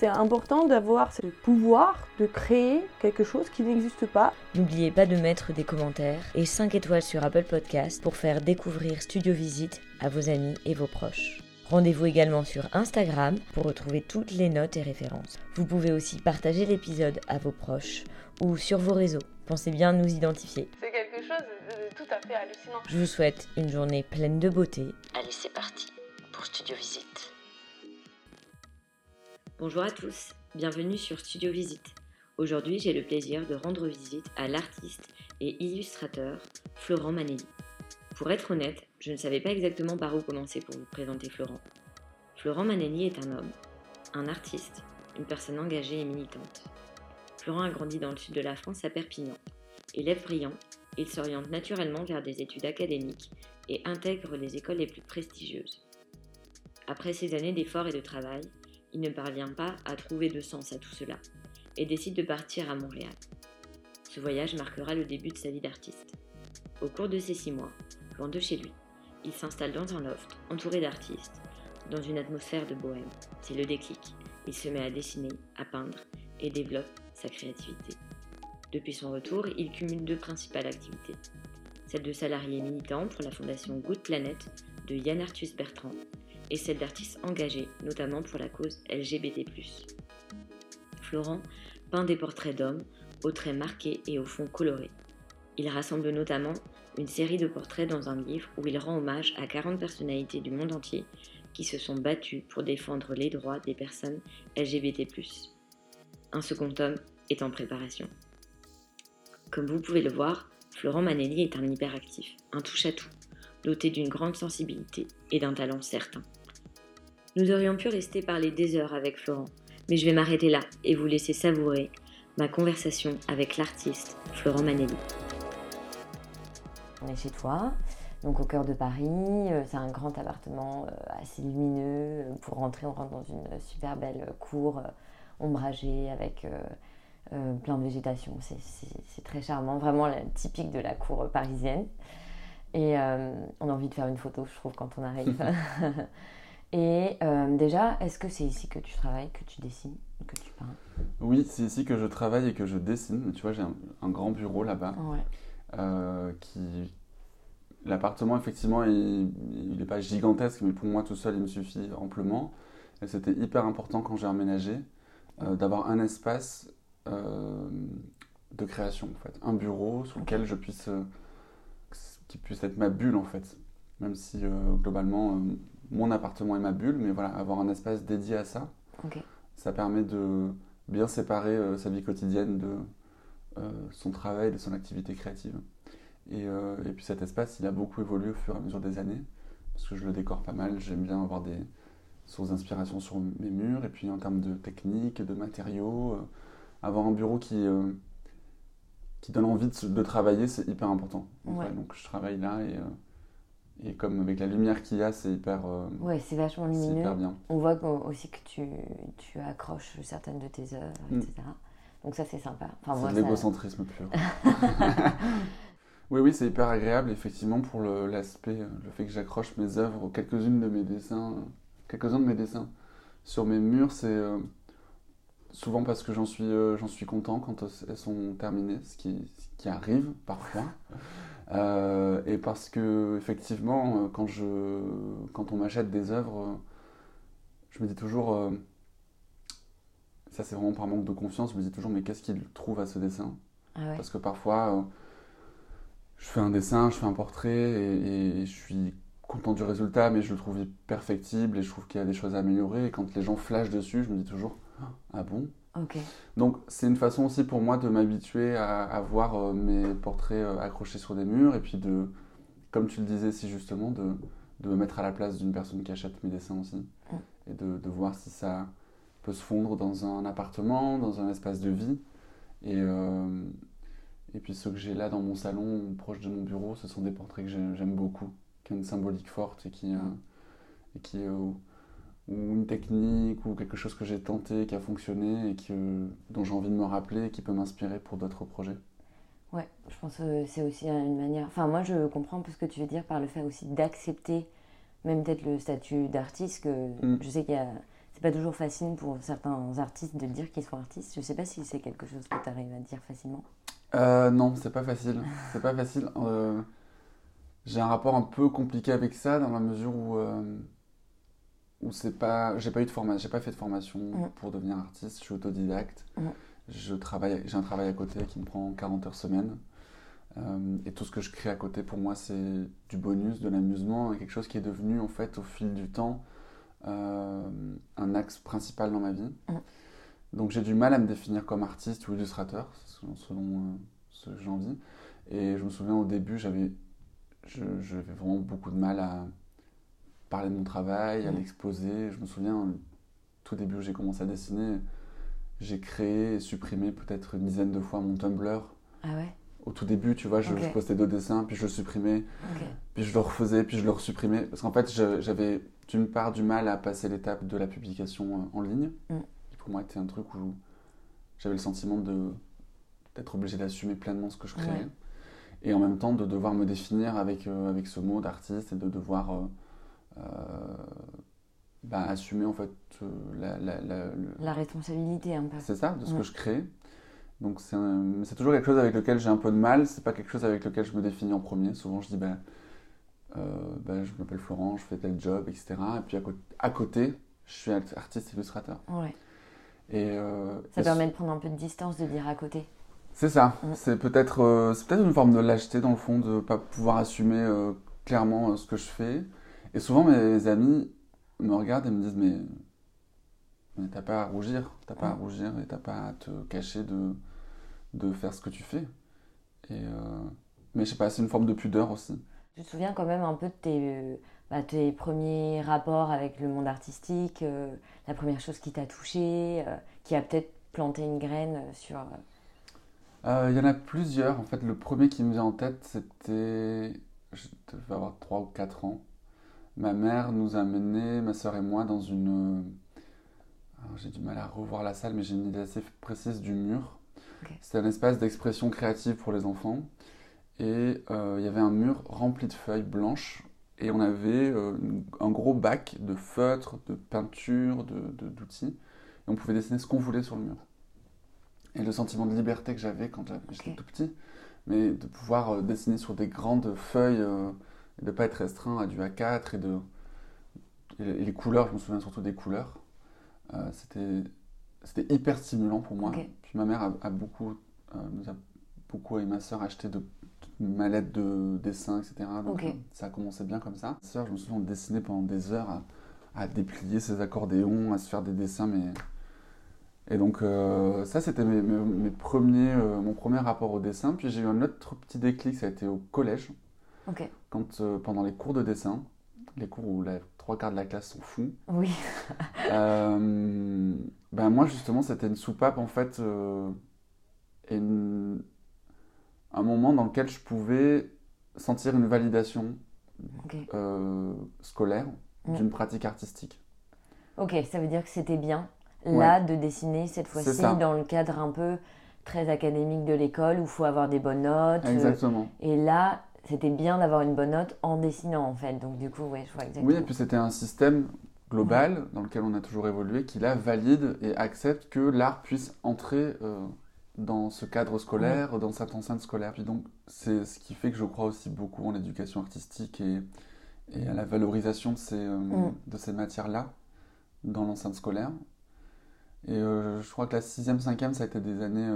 C'est important d'avoir ce pouvoir de créer quelque chose qui n'existe pas. N'oubliez pas de mettre des commentaires et 5 étoiles sur Apple Podcast pour faire découvrir Studio Visite à vos amis et vos proches. Rendez-vous également sur Instagram pour retrouver toutes les notes et références. Vous pouvez aussi partager l'épisode à vos proches ou sur vos réseaux. Pensez bien nous identifier. C'est quelque chose de tout à fait hallucinant. Je vous souhaite une journée pleine de beauté. Allez, c'est parti pour Studio Visite. Bonjour à tous, bienvenue sur Studio Visite. Aujourd'hui, j'ai le plaisir de rendre visite à l'artiste et illustrateur Florent Manelli. Pour être honnête, je ne savais pas exactement par où commencer pour vous présenter Florent. Florent Manelli est un homme, un artiste, une personne engagée et militante. Florent a grandi dans le sud de la France à Perpignan. Élève brillant, il s'oriente naturellement vers des études académiques et intègre les écoles les plus prestigieuses. Après ces années d'efforts et de travail, il ne parvient pas à trouver de sens à tout cela et décide de partir à Montréal. Ce voyage marquera le début de sa vie d'artiste. Au cours de ces six mois, loin de chez lui, il s'installe dans un loft, entouré d'artistes, dans une atmosphère de bohème. C'est le déclic. Il se met à dessiner, à peindre et développe sa créativité. Depuis son retour, il cumule deux principales activités. Celle de salarié militant pour la fondation Good Planet de Yann Arthus Bertrand et celle d'artiste engagé, notamment pour la cause LGBT. Florent peint des portraits d'hommes aux traits marqués et au fond coloré. Il rassemble notamment une série de portraits dans un livre où il rend hommage à 40 personnalités du monde entier qui se sont battues pour défendre les droits des personnes LGBT. Un second tome est en préparation. Comme vous pouvez le voir, Florent Manelli est un hyperactif, un touche-à-tout, doté d'une grande sensibilité et d'un talent certain. Nous aurions pu rester parler des heures avec Florent, mais je vais m'arrêter là et vous laisser savourer ma conversation avec l'artiste Florent Manelli. On est chez toi, donc au cœur de Paris. euh, C'est un grand appartement euh, assez lumineux. Pour rentrer, on rentre dans une super belle cour euh, ombragée avec plein de végétation. C'est- très charmant, vraiment la- typique de la cour parisienne. Et euh, on a envie de faire une photo, je trouve, quand on arrive. Et euh, déjà, est-ce que c'est ici que tu travailles, que tu dessines, que tu peins? Oui, c'est ici que je travaille et que je dessine. Tu vois, j'ai un, un grand bureau là-bas. Ouais. euh, qui... L'appartement, effectivement, il n'est pas gigantesque, mais pour moi tout seul, il me suffit amplement. Et c'était hyper important quand j'ai emménagé euh, d'avoir un espace de création, en fait. Un bureau sur lequel je puisse. qui puisse être ma bulle, en fait. Même si, globalement, mon appartement est ma bulle, mais voilà, avoir un espace dédié à ça. Ça permet de bien séparer euh, sa vie quotidienne de euh, son travail, de son activité créative. Et, euh, et puis cet espace, il a beaucoup évolué au fur et à mesure des années, parce que je le décore pas mal, j'aime bien avoir des sources d'inspiration sur mes murs, et puis en termes de technique, de matériaux, avoir un bureau qui, qui donne envie de, travailler, c'est hyper important. en Ouais. vrai. Donc je travaille là, et, et comme avec la lumière qu'il y a, c'est hyper, euh, Ouais, c'est vachement lumineux. hyper bien. On voit aussi que tu, tu accroches certaines de tes œuvres, Mm. etc. Donc ça, c'est sympa. Enfin, C'est de ça- l'égocentrisme pur. oui, oui, c'est hyper agréable, effectivement, pour l'aspect, euh, le, fait que j'accroche mes œuvres, quelques-unes de mes dessins, quelques-uns de mes dessins sur mes murs, c'est euh, souvent parce que j'en suis, euh, j'en suis content quand elles sont terminées, ce qui, ce qui arrive parfois. Euh, et parce que, effectivement, euh, quand, je, quand on m'achète des œuvres, euh, je me dis toujours, euh, ça c'est vraiment par manque de confiance, je me dis toujours mais qu'est-ce qu'il trouve à ce dessin? Ah ouais. Parce que parfois, euh, je fais un dessin, je fais un portrait et, et je suis content du résultat, mais je le trouve perfectible et je trouve qu'il y a des choses à améliorer. Et quand les gens flashent dessus, je me dis toujours Ah bon? Donc c'est une façon aussi pour moi de m'habituer à, à voir euh, mes portraits euh, accrochés sur des murs et puis de, comme tu le disais si justement, de, de me mettre à la place d'une personne qui achète mes dessins aussi. Et de, de voir si ça peut se fondre dans un appartement, dans un espace de vie. Et, euh, et puis ceux que j'ai là dans mon salon, proche de mon bureau, ce sont des portraits que j'ai- j'aime beaucoup, qui ont une symbolique forte et qui, et qui ou une technique ou quelque chose que j'ai tenté, qui a fonctionné et que, dont j'ai envie de me rappeler et qui peut m'inspirer pour d'autres projets. Ouais, je pense que c'est aussi une manière. Enfin, moi, je comprends ce que tu veux dire par le fait aussi d'accepter, même peut-être le statut d'artiste, que Mm. je sais qu'il y a. C'est pas toujours facile pour certains artistes de dire qu'ils sont artistes. Je sais pas si c'est quelque chose que tu arrives à dire facilement. Euh, non, c'est pas facile. C'est pas facile. Euh, j'ai un rapport un peu compliqué avec ça dans la mesure où, euh, où c'est pas, j'ai pas eu de formation, j'ai pas fait de formation pour devenir artiste. Je suis autodidacte. Je travaille, j'ai un travail à côté qui me prend 40 heures semaine. Euh, et tout ce que je crée à côté, pour moi, c'est du bonus, de l'amusement, et quelque chose qui est devenu, en fait, au fil du temps, euh, un axe principal dans ma vie. Donc j'ai du mal à me définir comme artiste ou illustrateur, selon, selon, euh, ce que j'ai envie. Et je me souviens au début, j'avais j'avais vraiment beaucoup de mal à parler de mon travail, à Mm. l'exposer. Je me souviens, tout début où j'ai commencé à dessiner, j'ai créé et supprimé peut-être une dizaine de fois mon Tumblr. Ah ouais? Au tout début, tu vois, je, postais deux dessins, puis je le supprimais, puis je le refaisais, puis je le resupprimais. Parce qu'en fait, j'avais d'une part du mal à passer l'étape de la publication euh, en ligne. Mm. Qui pour moi était un truc où j'avais le sentiment de d'être obligé d'assumer pleinement ce que je créais. Ouais. Et en même temps de devoir me définir avec, euh, avec ce mot d'artiste et de devoir euh, euh, bah, assumer en fait euh, la, la- la- le- La responsabilité un peu. c'est ça, de ce Ouais. que je crée. Donc c'est un- toujours quelque chose avec lequel j'ai un peu de mal. C'est pas quelque chose avec lequel je me définis en premier. Souvent je dis ben, euh, ben, je m'appelle Florent, je fais tel job, etc. Et puis à, côté, à côté, je suis art- artiste illustrateur. Ouais. Et, euh, Ça et permet de prendre un peu de distance, de dire à côté. c'est ça. Mm. C'est peut-être euh, c'est peut-être une forme de lâcheté dans le fond de pas pouvoir assumer clairement ce que je fais. Et souvent mes amis me regardent et me disent mais mais t'as pas à rougir, t'as pas à rougir et t'as pas à te cacher de de faire ce que tu fais. Et euh, mais je sais pas, c'est une forme de pudeur aussi. Tu te souviens quand même un peu de tes, bah, tes premiers rapports avec le monde artistique, euh, la première chose qui t'a touché, euh, qui a peut-être planté une graine sur. Il y en a plusieurs. En fait, le premier qui me vient en tête, c'était. Je devais avoir 3 ou 4 ans. Ma mère nous a menés, ma soeur et moi, dans une. alors, J'ai du mal à revoir la salle, mais j'ai une idée assez précise du mur. Ok. C'était un espace d'expression créative pour les enfants. Et euh, il y avait un mur rempli de feuilles blanches. Et on avait euh, un gros bac de feutres, de peinture, de, de- d'outils. Et on pouvait dessiner ce qu'on voulait sur le mur. Et le sentiment de liberté que j'avais quand j'étais tout petit, mais de pouvoir euh, dessiner sur des grandes feuilles euh, et de ne pas être restreint à du A4 et de. Et les- couleurs, je me souviens surtout des couleurs. Euh, c'était, c'était hyper stimulant pour moi. Puis ma mère a, a beaucoup, euh, nous a beaucoup et ma soeur acheté de une mallette de dessin, etc. Donc euh, ça a commencé bien comme ça. Ma soeur, je me souviens, on dessinait pendant des heures à, à déplier ses accordéons, à se faire des dessins, mais et donc euh, ça c'était mes, mes- mes premiers, mon premier rapport au dessin. Puis j'ai eu un autre petit déclic, ça a été au collège, Quand euh, pendant les cours de dessin, les cours où les trois quarts de la classe sont fous, Oui. euh, ben moi justement c'était une soupape en fait, euh, et une- un moment dans lequel je pouvais sentir une validation scolaire Mm. d'une pratique artistique. Ok, ça veut dire que c'était bien, là, de dessiner cette fois-ci dans le cadre un peu très académique de l'école où il faut avoir des bonnes notes. euh, Exactement. et là, c'était bien d'avoir une bonne note en dessinant, en fait. Donc, du coup, ouais, je vois exactement. Oui, et puis c'était un système global dans lequel on a toujours évolué qui là valide et accepte que l'art puisse entrer euh, dans ce cadre scolaire, dans cette enceinte scolaire. Puis donc c'est ce qui fait que je crois aussi beaucoup en l'éducation artistique et, et à la valorisation de ces, euh, Mm. de ces matières-là dans l'enceinte scolaire. Et euh, je crois que la sixième, cinquième, ça a été des années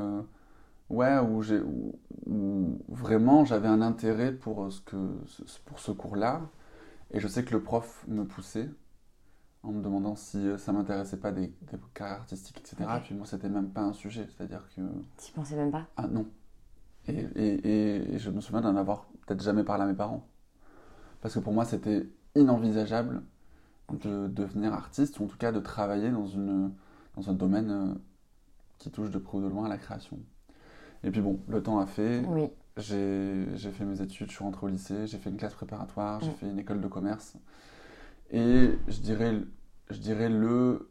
ouais, où, j'ai, où, où vraiment j'avais un intérêt pour ce, que, ce- pour ce cours-là. Et je sais que le prof me poussait en me demandant si euh, ça m'intéressait pas des, des carrières artistiques, etc. Ok. Puis moi, c'était même pas un sujet. C'est-à-dire que. Tu pensais même pas? Ah non. Et, et- et- et je me souviens d'en avoir peut-être jamais parlé à mes parents. Parce que pour moi, c'était inenvisageable de devenir artiste, ou en tout cas de travailler dans, une, dans un domaine euh, qui touche de près ou de loin à la création. Et puis bon, le temps a fait. Oui. J'ai fait mes études, je suis rentré au lycée, j'ai fait une classe préparatoire, j'ai Mm. fait une école de commerce. Et je dirais, je dirais le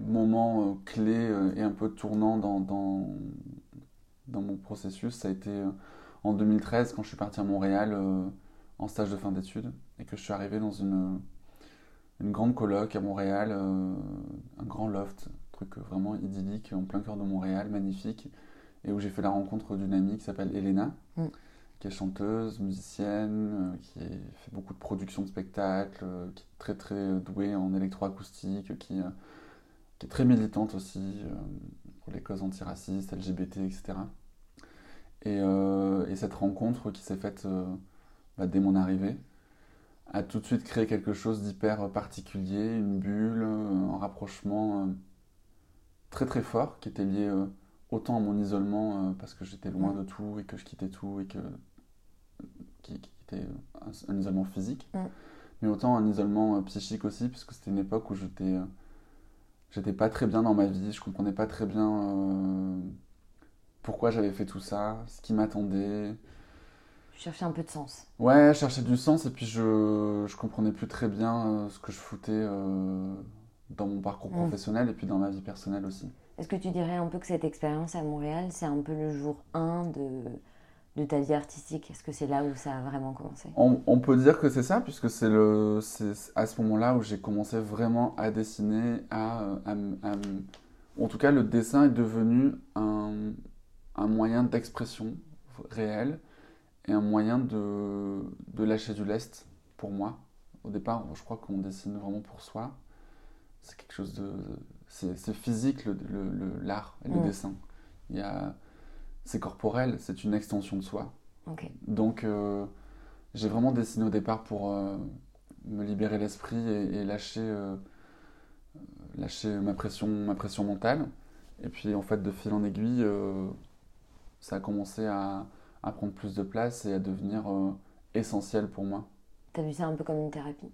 moment euh, clé euh, et un peu tournant dans, dans, dans mon processus, ça a été euh, en 2013 quand je suis parti à Montréal en stage de fin d'études et que je suis arrivé dans une, une grande coloc à Montréal, un grand loft, truc vraiment idyllique en plein cœur de Montréal, magnifique et où j'ai fait la rencontre d'une amie qui s'appelle Elena, Mm. qui est chanteuse, musicienne, euh, qui fait beaucoup de productions de spectacles, euh, qui est très très euh, douée en électroacoustique, qui, qui est très militante aussi pour les causes antiracistes, LGBT, etc. Et, euh, et cette rencontre qui s'est faite euh, bah, dès mon arrivée a tout de suite créé quelque chose d'hyper particulier, une bulle, un rapprochement euh, très très fort qui était lié autant à mon isolement euh, parce que j'étais loin Mm. de tout et que je quittais tout et que qui, qui était un, un isolement physique, Mm. mais autant un isolement euh, psychique aussi puisque c'était une époque où j'étais euh, j'étais pas très bien dans ma vie, je comprenais pas très bien pourquoi j'avais fait tout ça, ce qui m'attendait. Je cherchais un peu de sens. Ouais, je cherchais du sens et puis je, je comprenais plus très bien ce que je foutais dans mon parcours Mm. professionnel et puis dans ma vie personnelle aussi. Est-ce que tu dirais un peu que cette expérience à Montréal, c'est un peu le jour 1 de, de ta vie artistique? Est-ce que c'est là où ça a vraiment commencé? On, peut dire que c'est ça, puisque c'est à ce moment-là où j'ai commencé vraiment à dessiner, à, en tout cas, le dessin est devenu un, un moyen d'expression réel et un moyen de, de lâcher du lest pour moi. Au départ, je crois qu'on dessine vraiment pour soi. C'est quelque chose de, c'est physique le- le- le- l'art et le Mm. dessin. Il y a, c'est corporel, c'est une extension de soi. Donc, euh, j'ai vraiment dessiné au départ pour euh, me libérer l'esprit et, et lâcher, euh, lâcher ma pression, ma pression mentale. Et puis, en fait, de fil en aiguille, ça a commencé à, à prendre plus de place et à devenir essentiel pour moi. T'as vu ça un peu comme une thérapie?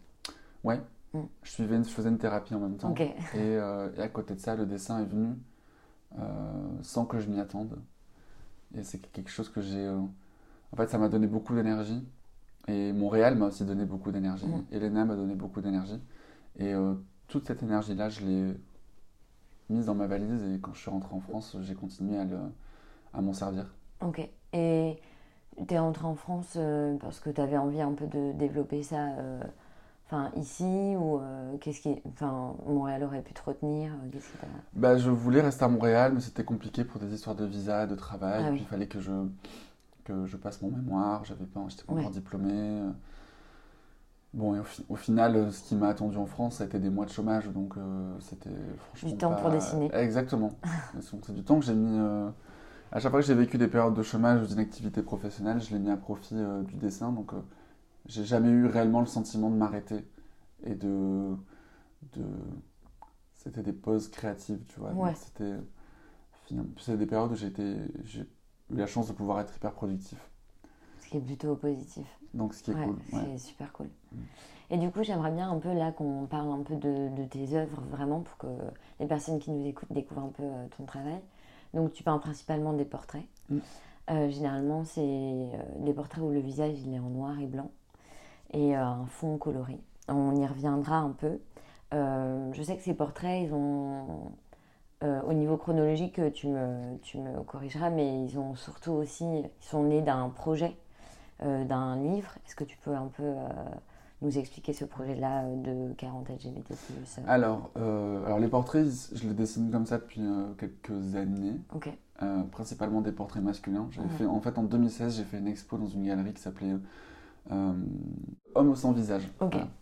Ouais, Mm. je, suivais une- je faisais une thérapie en même temps. Et, euh, et à côté de ça, le dessin est venu euh, sans que je m'y attende. Et c'est quelque chose que j'ai. euh, En fait, ça m'a donné beaucoup d'énergie. Et Montréal m'a aussi donné beaucoup d'énergie. Mhm. Elena m'a donné beaucoup d'énergie. Et toute cette énergie-là, je l'ai mise dans ma valise. Et quand je suis rentré en France, j'ai continué à, le- à m'en servir. Ok. Et t'es rentré en France euh, parce que t'avais envie un peu de développer ça euh, enfin, ici ou euh, qu'est-ce qui. Enfin, Montréal aurait pu te retenir euh, Bah, je voulais rester à Montréal, mais c'était compliqué pour des histoires de visa, de travail. Ah oui. il fallait que je, que je passe mon mémoire. J'avais pas, j'étais pas Ouais. encore diplômé. Bon, et au, fi- au final, euh, ce qui m'a attendu en France, ça a été des mois de chômage. Donc euh, c'était franchement. Du temps pas- pour dessiner. Exactement. C'est du temps que j'ai mis. À chaque fois que j'ai vécu des périodes de chômage ou d'inactivité professionnelle, je l'ai mis à profit du dessin. Donc j'ai jamais eu réellement le sentiment de m'arrêter et de. de... C'était des pauses créatives, tu vois. Ouais. C'était. C'est des périodes où j'ai eu la chance de pouvoir être hyper productif. Ce qui est plutôt positif. Donc ce qui est Ouais, cool. ouais. c'est super cool. Mm. Et du coup, j'aimerais bien un peu là qu'on parle un peu de, de tes œuvres, vraiment, pour que les personnes qui nous écoutent découvrent un peu euh, ton travail. Donc, tu peins principalement des portraits. Mm. Euh, généralement, c'est euh, des portraits où le visage il est en noir et blanc et euh, un fond coloré. On y reviendra un peu. Euh, je sais que ces portraits, ils ont, euh, au niveau chronologique, tu me, tu me corrigeras, mais ils ont surtout aussi, ils sont nés d'un projet euh, d'un livre. Est-ce que tu peux un peu euh, nous expliquer ce projet-là de 40 LGBT+. Alors, alors les portraits, je les dessine comme ça depuis quelques années. Ok. Euh, principalement des portraits masculins. Ouais. fait, en fait, en 2016, j'ai fait une expo dans une galerie qui s'appelait Homme sans visage. Ok. Voilà.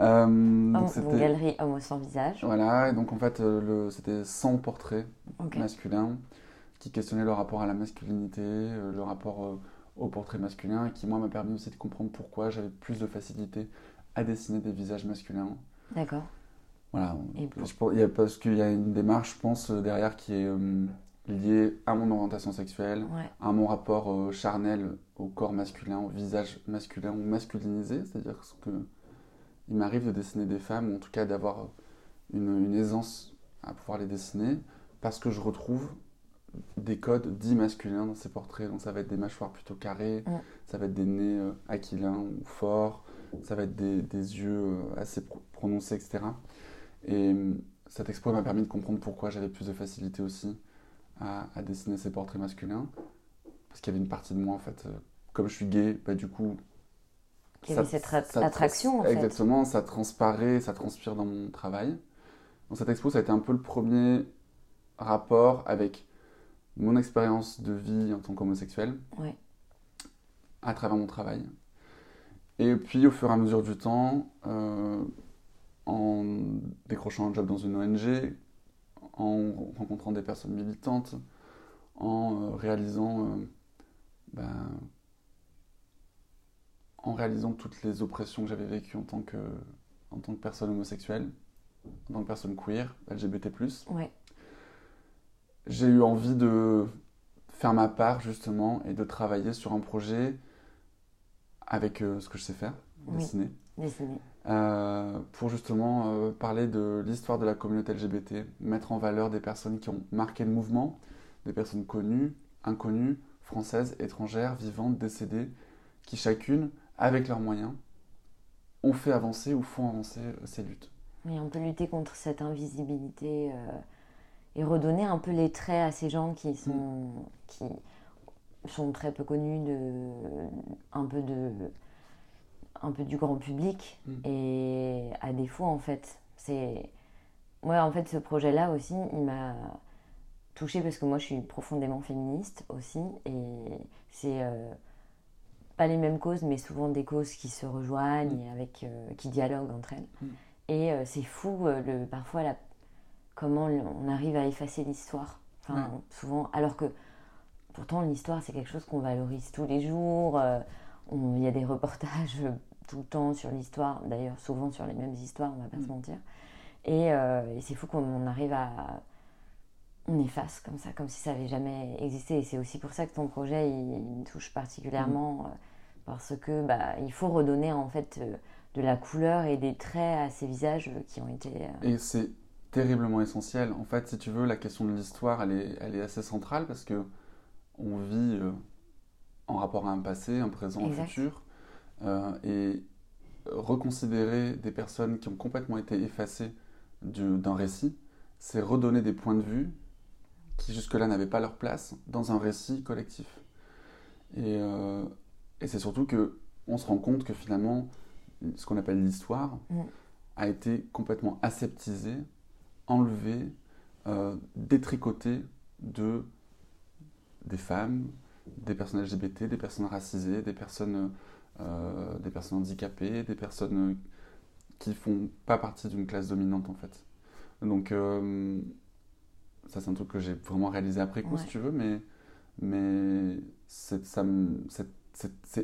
Euh, donc c'était- galerie Homme sans visage. Voilà, et donc en fait, euh, le- c'était 100 portraits Ok. masculins qui questionnaient le rapport à la masculinité, euh, le rapport euh, au portrait masculin, et qui, moi, m'a permis aussi de comprendre pourquoi j'avais plus de facilité à dessiner des visages masculins. D'accord. Voilà, Et pour- je pense- il y a, parce qu'il y a une démarche, je pense, euh, derrière qui est euh, liée à mon orientation sexuelle, Ouais. à mon rapport euh, charnel au corps masculin, au visage masculin ou masculinisé, c'est-à-dire que il m'arrive de dessiner des femmes, ou en tout cas d'avoir une, une aisance à pouvoir les dessiner, parce que je retrouve des codes dits masculins dans ces portraits. Donc ça va être des mâchoires plutôt carrées, ça va être des nez euh, aquilins ou forts, ça va être des, des yeux euh, assez pro- prononcés, etc. Et cette expo m'a permis de comprendre pourquoi j'avais plus de facilité aussi à, à dessiner ces portraits masculins. Parce qu'il y avait une partie de moi, en fait, euh, comme je suis gay, bah, du coup. Il y avait cette trans- attraction, en fait. Exactement, ça transparaît, ça transpire dans mon travail. Donc cette expo, ça a été un peu le premier rapport avec mon expérience de vie en tant qu'homosexuel Ouais. à travers mon travail. Et puis au fur et à mesure du temps, euh, en décrochant un job dans une ONG, en rencontrant des personnes militantes, en euh, réalisant, euh, ben, en réalisant toutes les oppressions que j'avais vécues en tant que, en tant que personne homosexuelle, en tant que personne queer, LGBT+, Ouais. j'ai eu envie de faire ma part justement et de travailler sur un projet avec euh, ce que je sais faire, Oui. dessiner. Euh, pour justement euh, parler de l'histoire de la communauté LGBT, mettre en valeur des personnes qui ont marqué le mouvement, des personnes connues, inconnues, françaises, étrangères, vivantes, décédées, qui chacune, avec leurs moyens, ont fait avancer ou font avancer euh, ces luttes. Et on peut lutter contre cette invisibilité euh, et redonner un peu les traits à ces gens qui sont, qui sont très peu connus de, un, peu de, un peu du grand public. Mm. Et à défaut, en fait, c'est. Moi, en fait, ce projet-là aussi, il m'a touchée parce que moi, je suis profondément féministe aussi. Et c'est. euh, pas les mêmes causes, mais souvent des causes qui se rejoignent et avec, euh, qui dialoguent entre elles. Mm. Et euh, c'est fou, le, parfois, la, comment on arrive à effacer l'histoire. Enfin, souvent, alors que pourtant, l'histoire, c'est quelque chose qu'on valorise tous les jours. euh, Il y a des reportages tout le temps sur l'histoire, d'ailleurs, souvent sur les mêmes histoires, on va pas Mm. se mentir. Et, euh, et c'est fou qu'on arrive à. On efface comme ça, comme si ça n'avait jamais existé. Et c'est aussi pour ça que ton projet, il, me touche particulièrement. euh, parce que bah, il faut redonner en fait euh, de la couleur et des traits à ces visages qui ont été. Et c'est terriblement essentiel. En fait, si tu veux, la question de l'histoire, elle est, elle est assez centrale parce que on vit euh, en rapport à un passé, un présent, un futur. Euh, et reconsidérer des personnes qui ont complètement été effacées du- d'un récit, c'est redonner des points de vue qui jusque-là n'avaient pas leur place dans un récit collectif. Et, euh, et c'est surtout que on se rend compte que finalement, ce qu'on appelle l'histoire Mm. a été complètement aseptisé, enlevé, euh, détricoté de des femmes, des personnes LGBT, des personnes racisées, des personnes, euh, des personnes handicapées, des personnes euh, qui font pas partie d'une classe dominante en fait. Donc euh, ça c'est un truc que j'ai vraiment réalisé après coup Ouais. si tu veux, mais mais c'est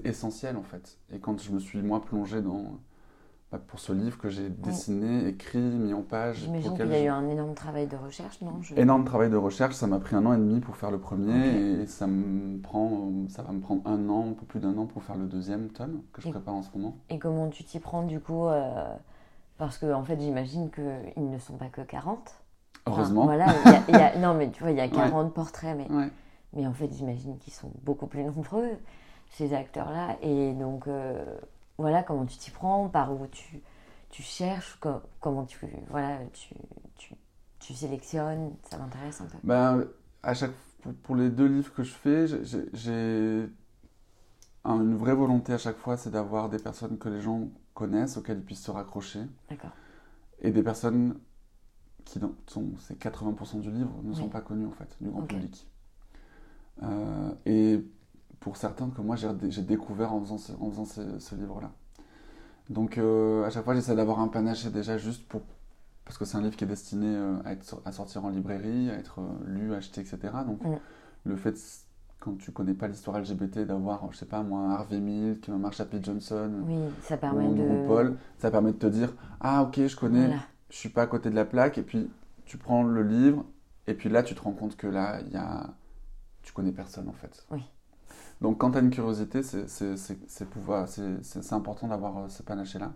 essentiel en fait. Et quand je me suis moi plongé dans pour ce livre que j'ai dessiné, écrit, mis en page, J'imagine qu'il y a eu un énorme travail de recherche, non? Je- énorme travail de recherche. Ça m'a pris un an et demi pour faire le premier et ça me prend, ça va me prendre un an, un peu plus d'un an pour faire le deuxième tome que je Et- prépare en ce moment. Et comment tu t'y prends du coup euh, Parce que en fait, j'imagine qu'ils ne sont pas que 40. Enfin, Heureusement. voilà, il y a- il y a- non, mais tu vois, il y a 40 portraits, mais, Ouais. mais en fait, j'imagine qu'ils sont beaucoup plus nombreux, ces acteurs-là. Et donc, euh, voilà, comment tu t'y prends, par où tu, tu cherches, co- comment tu, voilà, tu, tu, tu sélectionnes, ça m'intéresse un peu. Ben, à chaque, pour, pour les deux livres que je fais, j'ai- j'ai- j'ai un- une vraie volonté à chaque fois, c'est d'avoir des personnes que les gens connaissent, auxquelles ils puissent se raccrocher, D'accord. et des personnes qui dans- sont, c'est 80% du livre, ne sont pas connues en fait, du grand public. Euh, et pour certains que moi j'ai découvert en faisant ce, en faisant ce, ce livre-là. Donc euh, à chaque fois, j'essaie d'avoir un panaché déjà juste pour... Parce que c'est un livre qui est destiné euh, à, être, à sortir en librairie, à être euh, lu, acheté, etc. Donc Mm. le fait, quand tu connais pas l'histoire LGBT, d'avoir, je sais pas moi, Harvey Milk, Marsha P. Johnson, Oui, ça ou permet un de. Paul, ça permet de te dire, ah ok, je connais, Voilà. je suis pas à côté de la plaque, et puis tu prends le livre, et puis là tu te rends compte que là, il y a... tu connais personne en fait. Oui. Donc quand tu as une curiosité, c'est- important d'avoir euh, ce panaché-là.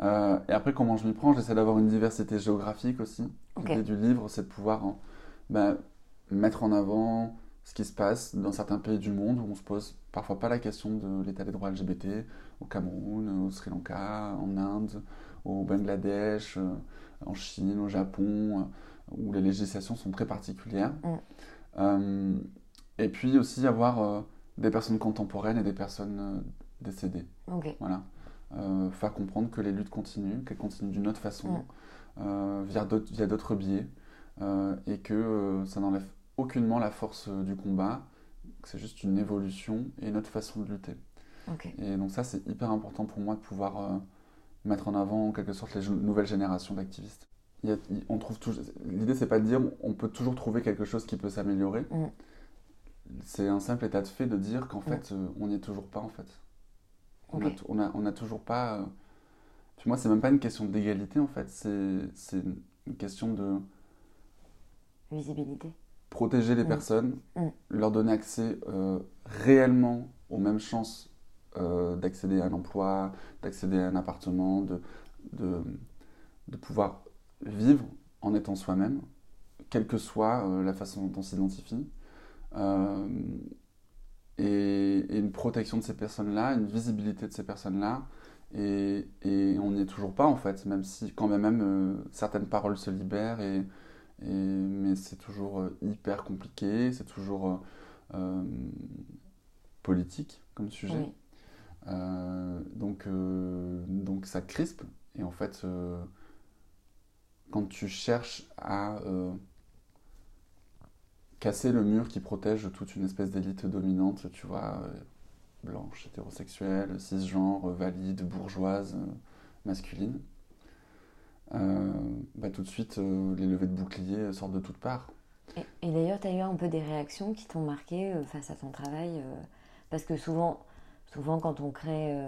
Euh, et après, comment je m'y prends? J'essaie d'avoir une diversité géographique aussi. L'idée du livre, c'est de pouvoir hein, ben, mettre en avant ce qui se passe dans certains pays du monde où on se pose parfois pas la question de l'état des droits LGBT, au Cameroun, au Sri Lanka, en Inde, au Bangladesh, euh, en Chine, au Japon, euh, où les législations sont très particulières. Mm. Et puis aussi avoir des personnes contemporaines et des personnes euh, décédées. Voilà. Euh, faire comprendre que les luttes continuent, qu'elles continuent d'une autre façon, euh, via d'autres biais, euh, et que ça n'enlève aucunement la force du combat, que c'est juste une évolution et une autre façon de lutter. Et donc ça, c'est hyper important pour moi de pouvoir mettre en avant en quelque sorte les nouvelles générations d'activistes. Il y a- il- on trouve L'idée, c'est pas de dire on peut toujours trouver quelque chose qui peut s'améliorer. Mm. C'est un simple état de fait de dire qu'en fait, euh, on n'y est toujours pas en fait. On Ok. a, on a, on a toujours pas. euh, Puis moi, c'est même pas une question d'égalité en fait. C'est une- question de Visibilité. protéger les Mm. personnes, Mm. leur donner accès euh, réellement aux mêmes chances euh, d'accéder à un emploi, d'accéder à un appartement, de, de, de pouvoir vivre en étant soi-même, quelle que soit la façon dont on s'identifie. Euh, et, et une protection de ces personnes-là, une visibilité de ces personnes-là. Et, et on n'y est toujours pas en fait, même si quand même, même euh, certaines paroles se libèrent et, et- mais c'est toujours euh, hyper compliqué, c'est toujours euh, politique comme sujet. Oui. Euh, donc, euh, donc ça crispe. Et en fait, euh, quand tu cherches à casser le mur qui protège toute une espèce d'élite dominante, tu vois, euh, blanche, hétérosexuelle, cisgenre, valide, bourgeoise, euh, masculine, euh, bah, tout de suite, euh, les levées de boucliers sortent de toutes parts. Et, et d'ailleurs, tu as eu un peu des réactions qui t'ont marqué euh, face à ton travail Parce que souvent, souvent quand on crée,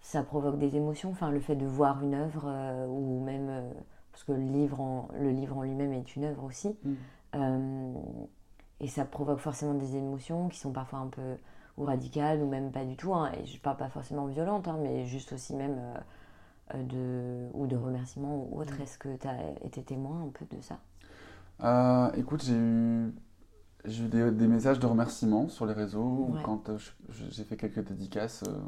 ça provoque des émotions. Enfin, le fait de voir une œuvre, ou même. parce que le livre en, le livre en lui-même est une œuvre aussi. Mm. Euh, et ça provoque forcément des émotions qui sont parfois un peu ou radicales ou même pas du tout. hein. Et je parle pas forcément violentes, hein, mais juste aussi même euh, euh, de, ou de remerciements ou autre. Mm. Est-ce que tu as été témoin un peu de ça? Euh, écoute, j'ai eu, j'ai eu des, des messages de remerciements sur les réseaux Ouais. quand euh, j'ai fait quelques dédicaces euh,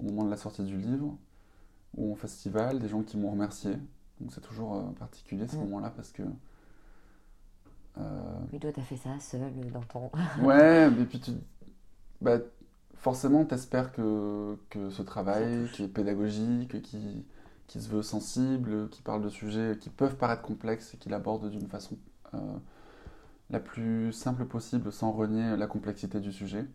au moment de la sortie du livre ou au festival, des gens qui m'ont remercié. Donc c'est toujours euh, particulier ce Mm. moment-là parce que. Euh, Oui, toi, tu as fait ça seul dans ton. ouais, et puis tu. Bah, forcément, t'espères que, que ce travail, qui est pédagogique, qui, qui se veut sensible, qui parle de sujets qui peuvent paraître complexes et qui l'aborde d'une façon euh, la plus simple possible sans renier la complexité du sujet.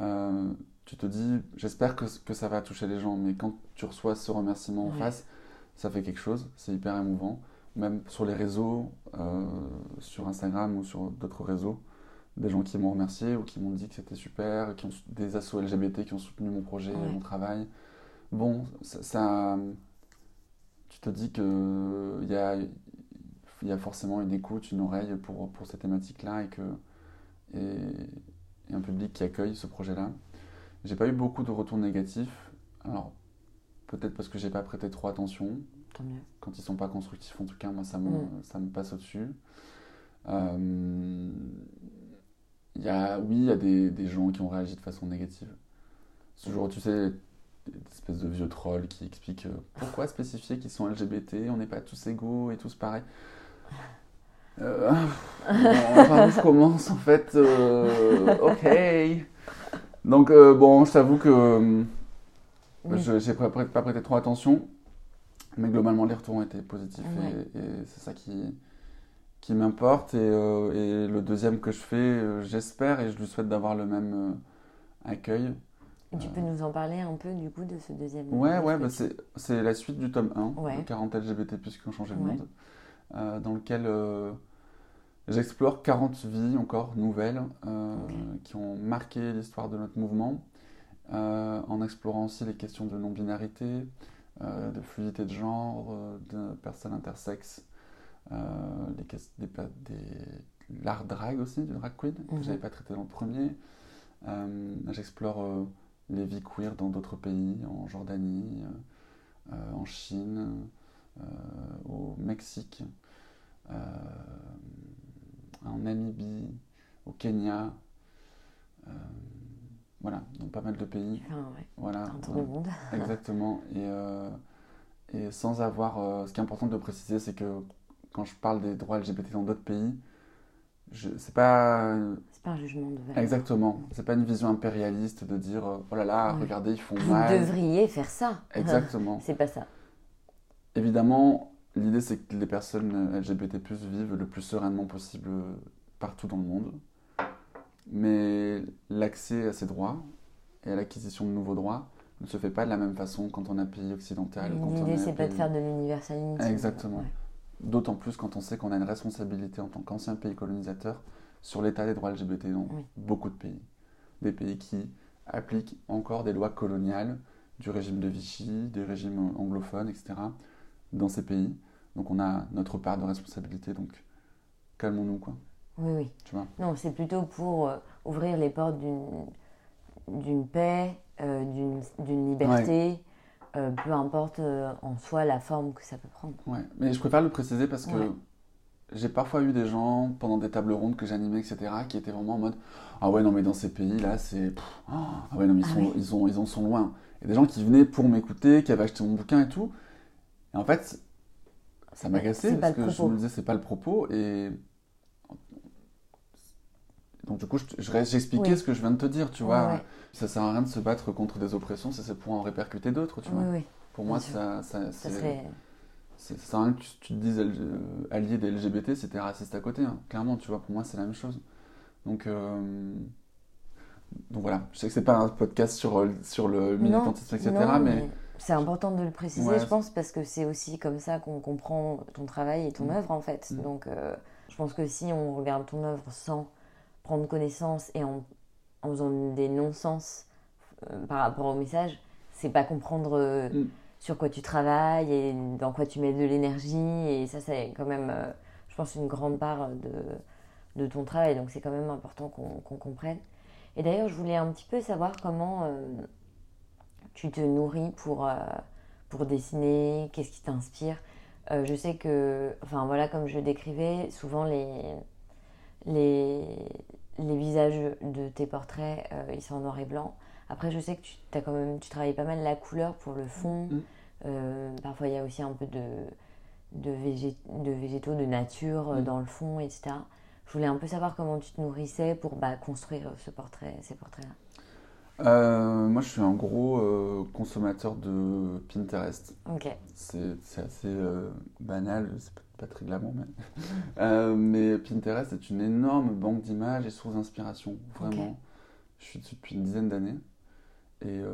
Euh, tu te dis, j'espère que, que ça va toucher les gens, mais quand tu reçois ce remerciement en face, ça fait quelque chose, c'est hyper émouvant. Même sur les réseaux, euh, sur Instagram ou sur d'autres réseaux, des gens qui m'ont remercié ou qui m'ont dit que c'était super, qui ont, des assos LGBT qui ont soutenu mon projet, Ouais. mon travail. Bon, ça, ça- tu te dis que il y a, il y a forcément une écoute, une oreille pour, pour ces thématiques-là et que et, et un public qui accueille ce projet-là. J'ai pas eu beaucoup de retours négatifs. Alors peut-être parce que j'ai pas prêté trop attention. Tant mieux. Quand ils sont pas constructifs, en tout cas, moi ça me, Mm. ça me passe au-dessus. Euh, y a, oui, il y a des, des gens qui ont réagi de façon négative. Ce jour, tu sais, des espèces de vieux trolls qui expliquent euh, pourquoi spécifier qu'ils sont LGBT, on n'est pas tous égaux et tous pareils. Euh, où je commence en fait euh, Ok. Donc, euh, bon, je t'avoue que Oui. je pas, prêt- pas prêté trop attention, mais globalement, les retours ont été positifs Ouais. et, et c'est ça qui, qui m'importe. Et, euh, et le deuxième que je fais, euh, j'espère et je lui souhaite d'avoir le même euh, accueil Et tu peux nous en parler un peu du coup de ce deuxième Ouais, ouais, bah, tu- c'est la suite du tome 1, Ouais. de 40 LGBT qui ont changé le Ouais. monde, dans lequel j'explore 40 vies encore nouvelles qui ont marqué l'histoire de notre mouvement, en explorant aussi les questions de non-binarité, de fluidité de genre, euh, de personnes intersexes, euh, des, des- l'art drag aussi, du drag queen, que Mhm. j'avais pas traité dans le premier. Euh, J'explore euh, les vies queer dans d'autres pays, en Jordanie, euh, euh, en Chine, euh, au Mexique, euh, en Namibie, au Kenya. Voilà, dans pas mal de pays. Enfin, ouais, Voilà, un tour du monde. Exactement. Et, euh, et sans avoir. euh, ce qui est important de préciser, c'est que quand je parle des droits LGBT dans d'autres pays, je, c'est pas. C'est pas un jugement de valeur. Exactement. C'est pas une vision impérialiste de dire euh, oh là là, Ouais. regardez, ils font Vous mal. devriez faire ça. Exactement. C'est pas ça. Évidemment, l'idée c'est que les personnes LGBT vivent le plus sereinement possible partout dans le monde. Mais l'accès à ces droits et à l'acquisition de nouveaux droits ne se fait pas de la même façon quand on un pays occidental. L'idée, c'est pas de faire de l'universalisme. Exactement. Ouais. D'autant plus quand on sait qu'on a une responsabilité en tant qu'ancien pays colonisateur sur l'état des droits LGBT dans Oui. beaucoup de pays. Des pays qui appliquent encore des lois coloniales du régime de Vichy, des régimes anglophones, etc. dans ces pays. Donc on a notre part de responsabilité, donc calmons-nous, quoi. Oui, oui. Tu vois? Non, c'est plutôt pour euh, ouvrir les portes d'une d'une paix, euh, d'une liberté, euh, peu importe euh, en soi la forme que ça peut prendre. Ouais, mais je préfère le préciser parce que Ouais. j'ai parfois eu des gens pendant des tables rondes que j'animais, etc., qui étaient vraiment en mode Ah ouais, non, mais dans ces pays-là, c'est. pff, Ah ouais, non, mais ils, Ah sont, oui. ils, sont, ils en sont loin. Et des gens qui venaient pour m'écouter, qui avaient acheté mon bouquin et tout. Et en fait, ça m'agaçait parce que je me disais C'est pas le propos. Et. Donc, du coup, je- je- j'expliquais Oui. ce que je viens de te dire, tu vois. Ouais, ouais. Ça sert à rien de se battre contre des oppressions si c'est pour en répercuter d'autres, tu vois. Oui. Pour moi, ça, ça, Ça serait. ça sert à rien que tu, tu te dises allié des LGBT si t'es raciste à côté. hein. Clairement, tu vois, pour moi, c'est la même chose. Donc, euh, donc voilà, je sais que c'est pas un podcast sur, euh, sur le militantisme, etc. non, mais c'est important de le préciser, Ouais, je pense, parce que c'est aussi comme ça qu'on comprend ton travail et ton Mm. œuvre, en fait. Mm. Donc, euh, je pense que si on regarde ton œuvre sans prendre connaissance et en, en faisant des non-sens euh, par rapport au message, c'est pas comprendre euh, Mm. sur quoi tu travailles et dans quoi tu mets de l'énergie. Et ça, c'est quand même, euh, je pense, une grande part de, de ton travail. Donc, c'est quand même important qu'on comprenne. Et d'ailleurs, je voulais un petit peu savoir comment tu te nourris pour, pour dessiner, qu'est-ce qui t'inspire. Je sais que, enfin voilà, comme je le décrivais, souvent les, les, les visages de tes portraits, euh, ils sont en noir et blanc. Après, je sais que tu, as quand même, tu travailles pas mal la couleur pour le fond. Mm. Euh, parfois, il y a aussi un peu de, de, végé- de végétaux, de nature euh, Mm. dans le fond, etc. Je voulais un peu savoir comment tu te nourrissais pour bah, construire ce portrait, ces portraits-là. euh, moi, je suis un gros euh, consommateur de Pinterest. Ok. C'est c'est assez euh, banal, c'est pas- très glamour, mais... Euh, mais Pinterest est une énorme banque d'images et source d'inspiration, vraiment. Je suis dessus depuis une dizaine d'années. Et euh,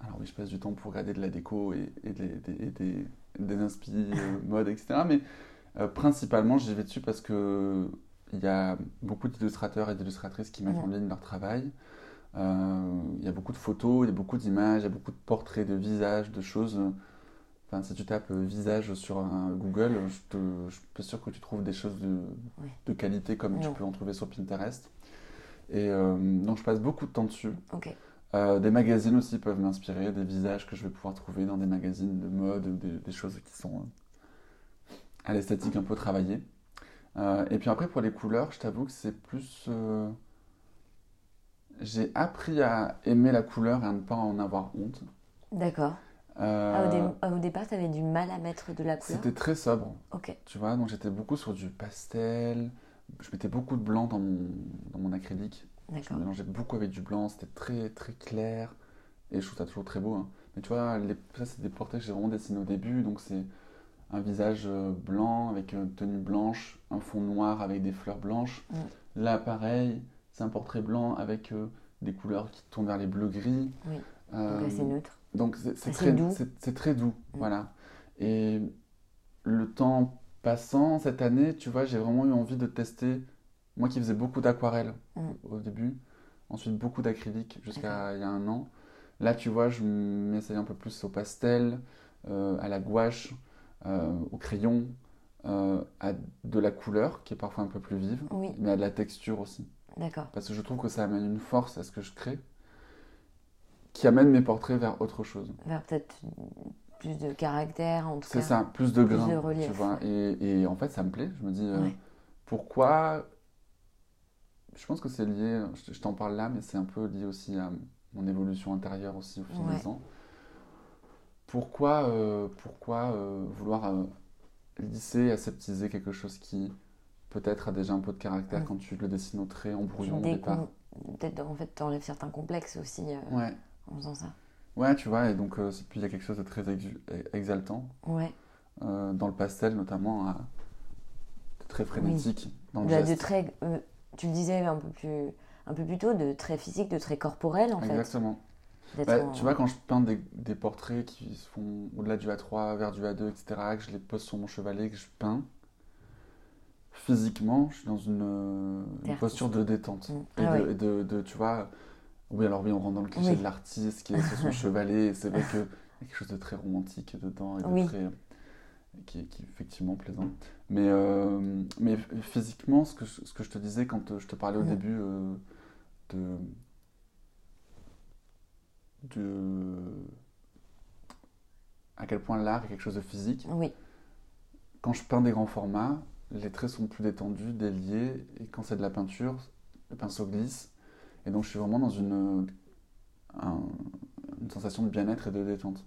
alors oui, je passe du temps pour regarder de la déco et, et des, des, et des, des inspi euh, mode, etc. Mais euh, principalement, j'y vais dessus parce que il y a beaucoup d'illustrateurs et d'illustratrices qui mettent en ligne leur travail. Il y a beaucoup de photos, il y a beaucoup d'images, il y a beaucoup de portraits, de visages, de choses. Enfin, si tu tapes euh, visage sur un Google, je, te, je suis pas sûr que tu trouves des choses de, Oui. de qualité comme tu peux en trouver sur Pinterest. Et euh, donc, je passe beaucoup de temps dessus. Euh, des magazines aussi peuvent m'inspirer, des visages que je vais pouvoir trouver dans des magazines de mode, ou des, des choses qui sont euh, à l'esthétique un peu travaillées. Euh, et puis après, pour les couleurs, je t'avoue que c'est plus. J'ai appris à aimer la couleur et à ne pas en avoir honte. D'accord. Euh, Ah, au, dé- ah, au départ, tu avais du mal à mettre de la couleur C'était très sobre, Ok. tu vois, donc j'étais beaucoup sur du pastel. Je mettais beaucoup de blanc dans mon, dans mon acrylique. Je mélangeais beaucoup avec du blanc, c'était très très clair. Et je trouve ça toujours très beau. hein. Mais tu vois, les, ça c'est des portraits que j'ai vraiment dessinés au début. Donc c'est un visage euh, blanc avec une tenue blanche, un fond noir avec des fleurs blanches. Mm. Là pareil, c'est un portrait blanc avec euh, des couleurs qui tournent vers les bleus-gris. Oui. Euh, Donc assez neutre. Donc c'est très doux. c'est- très doux, Mm. voilà. Et le temps passant, cette année, tu vois, j'ai vraiment eu envie de tester. Moi qui faisais beaucoup d'aquarelle Mm. au début, ensuite beaucoup d'acrylique jusqu'à il y a un an. Là, tu vois, je m'essaye un peu plus au pastel, euh, à la gouache, euh, au crayon, euh, à de la couleur qui est parfois un peu plus vive, Oui, mais à de la texture aussi. d'accord. Parce que je trouve que ça amène une force à ce que je crée, qui amène mes portraits vers autre chose. Vers peut-être plus de caractère, en tout C'est cas. ça, plus de Plus grain, de relief, tu vois. Et, et en fait, ça me plaît. Je me dis, euh, Ouais. pourquoi... Je pense que c'est lié, je, je t'en parle là, mais c'est un peu lié aussi à mon évolution intérieure aussi au fil Ouais. des ans. Pourquoi, euh, pourquoi euh, vouloir lisser, aseptiser quelque chose qui peut-être a déjà un peu de caractère quand tu le dessines au trait en brouillon au départ? Peut-être en fait t'enlèves certains complexes aussi Ouais, en faisant ça. ouais, tu vois, et donc euh, puis il y a quelque chose de très exu- exaltant. Ouais. euh, dans le pastel notamment, de très frénétique dans le de geste. traits, euh, tu le disais un peu plus, un peu plus tôt, de traits physiques, de traits corporels en fait. Exactement. Bah, en- Tu vois, quand je peins des, des portraits qui se font au-delà du A3 vers du A2, etc., que je les pose sur mon chevalet, que je peins, physiquement, je suis dans une, posture de détente. Mm. Et, Ah de, ouais. et de- de, tu vois, oui, alors oui, on rentre dans le cliché Oui. de l'artiste qui est sur son chevalet, et c'est vrai qu'il y a quelque chose de très romantique dedans, et de Oui. très, qui, est, qui est effectivement plaisant. Mais, euh, mais physiquement, ce que, je, ce que je te disais quand euh, je te parlais au Mm. début euh, de, de à quel point l'art est quelque chose de physique. Oui, Quand je peins des grands formats, les traits sont plus détendus, déliés, et quand c'est de la peinture, le pinceau glisse. Et donc je suis vraiment dans une, un- une sensation de bien-être et de détente.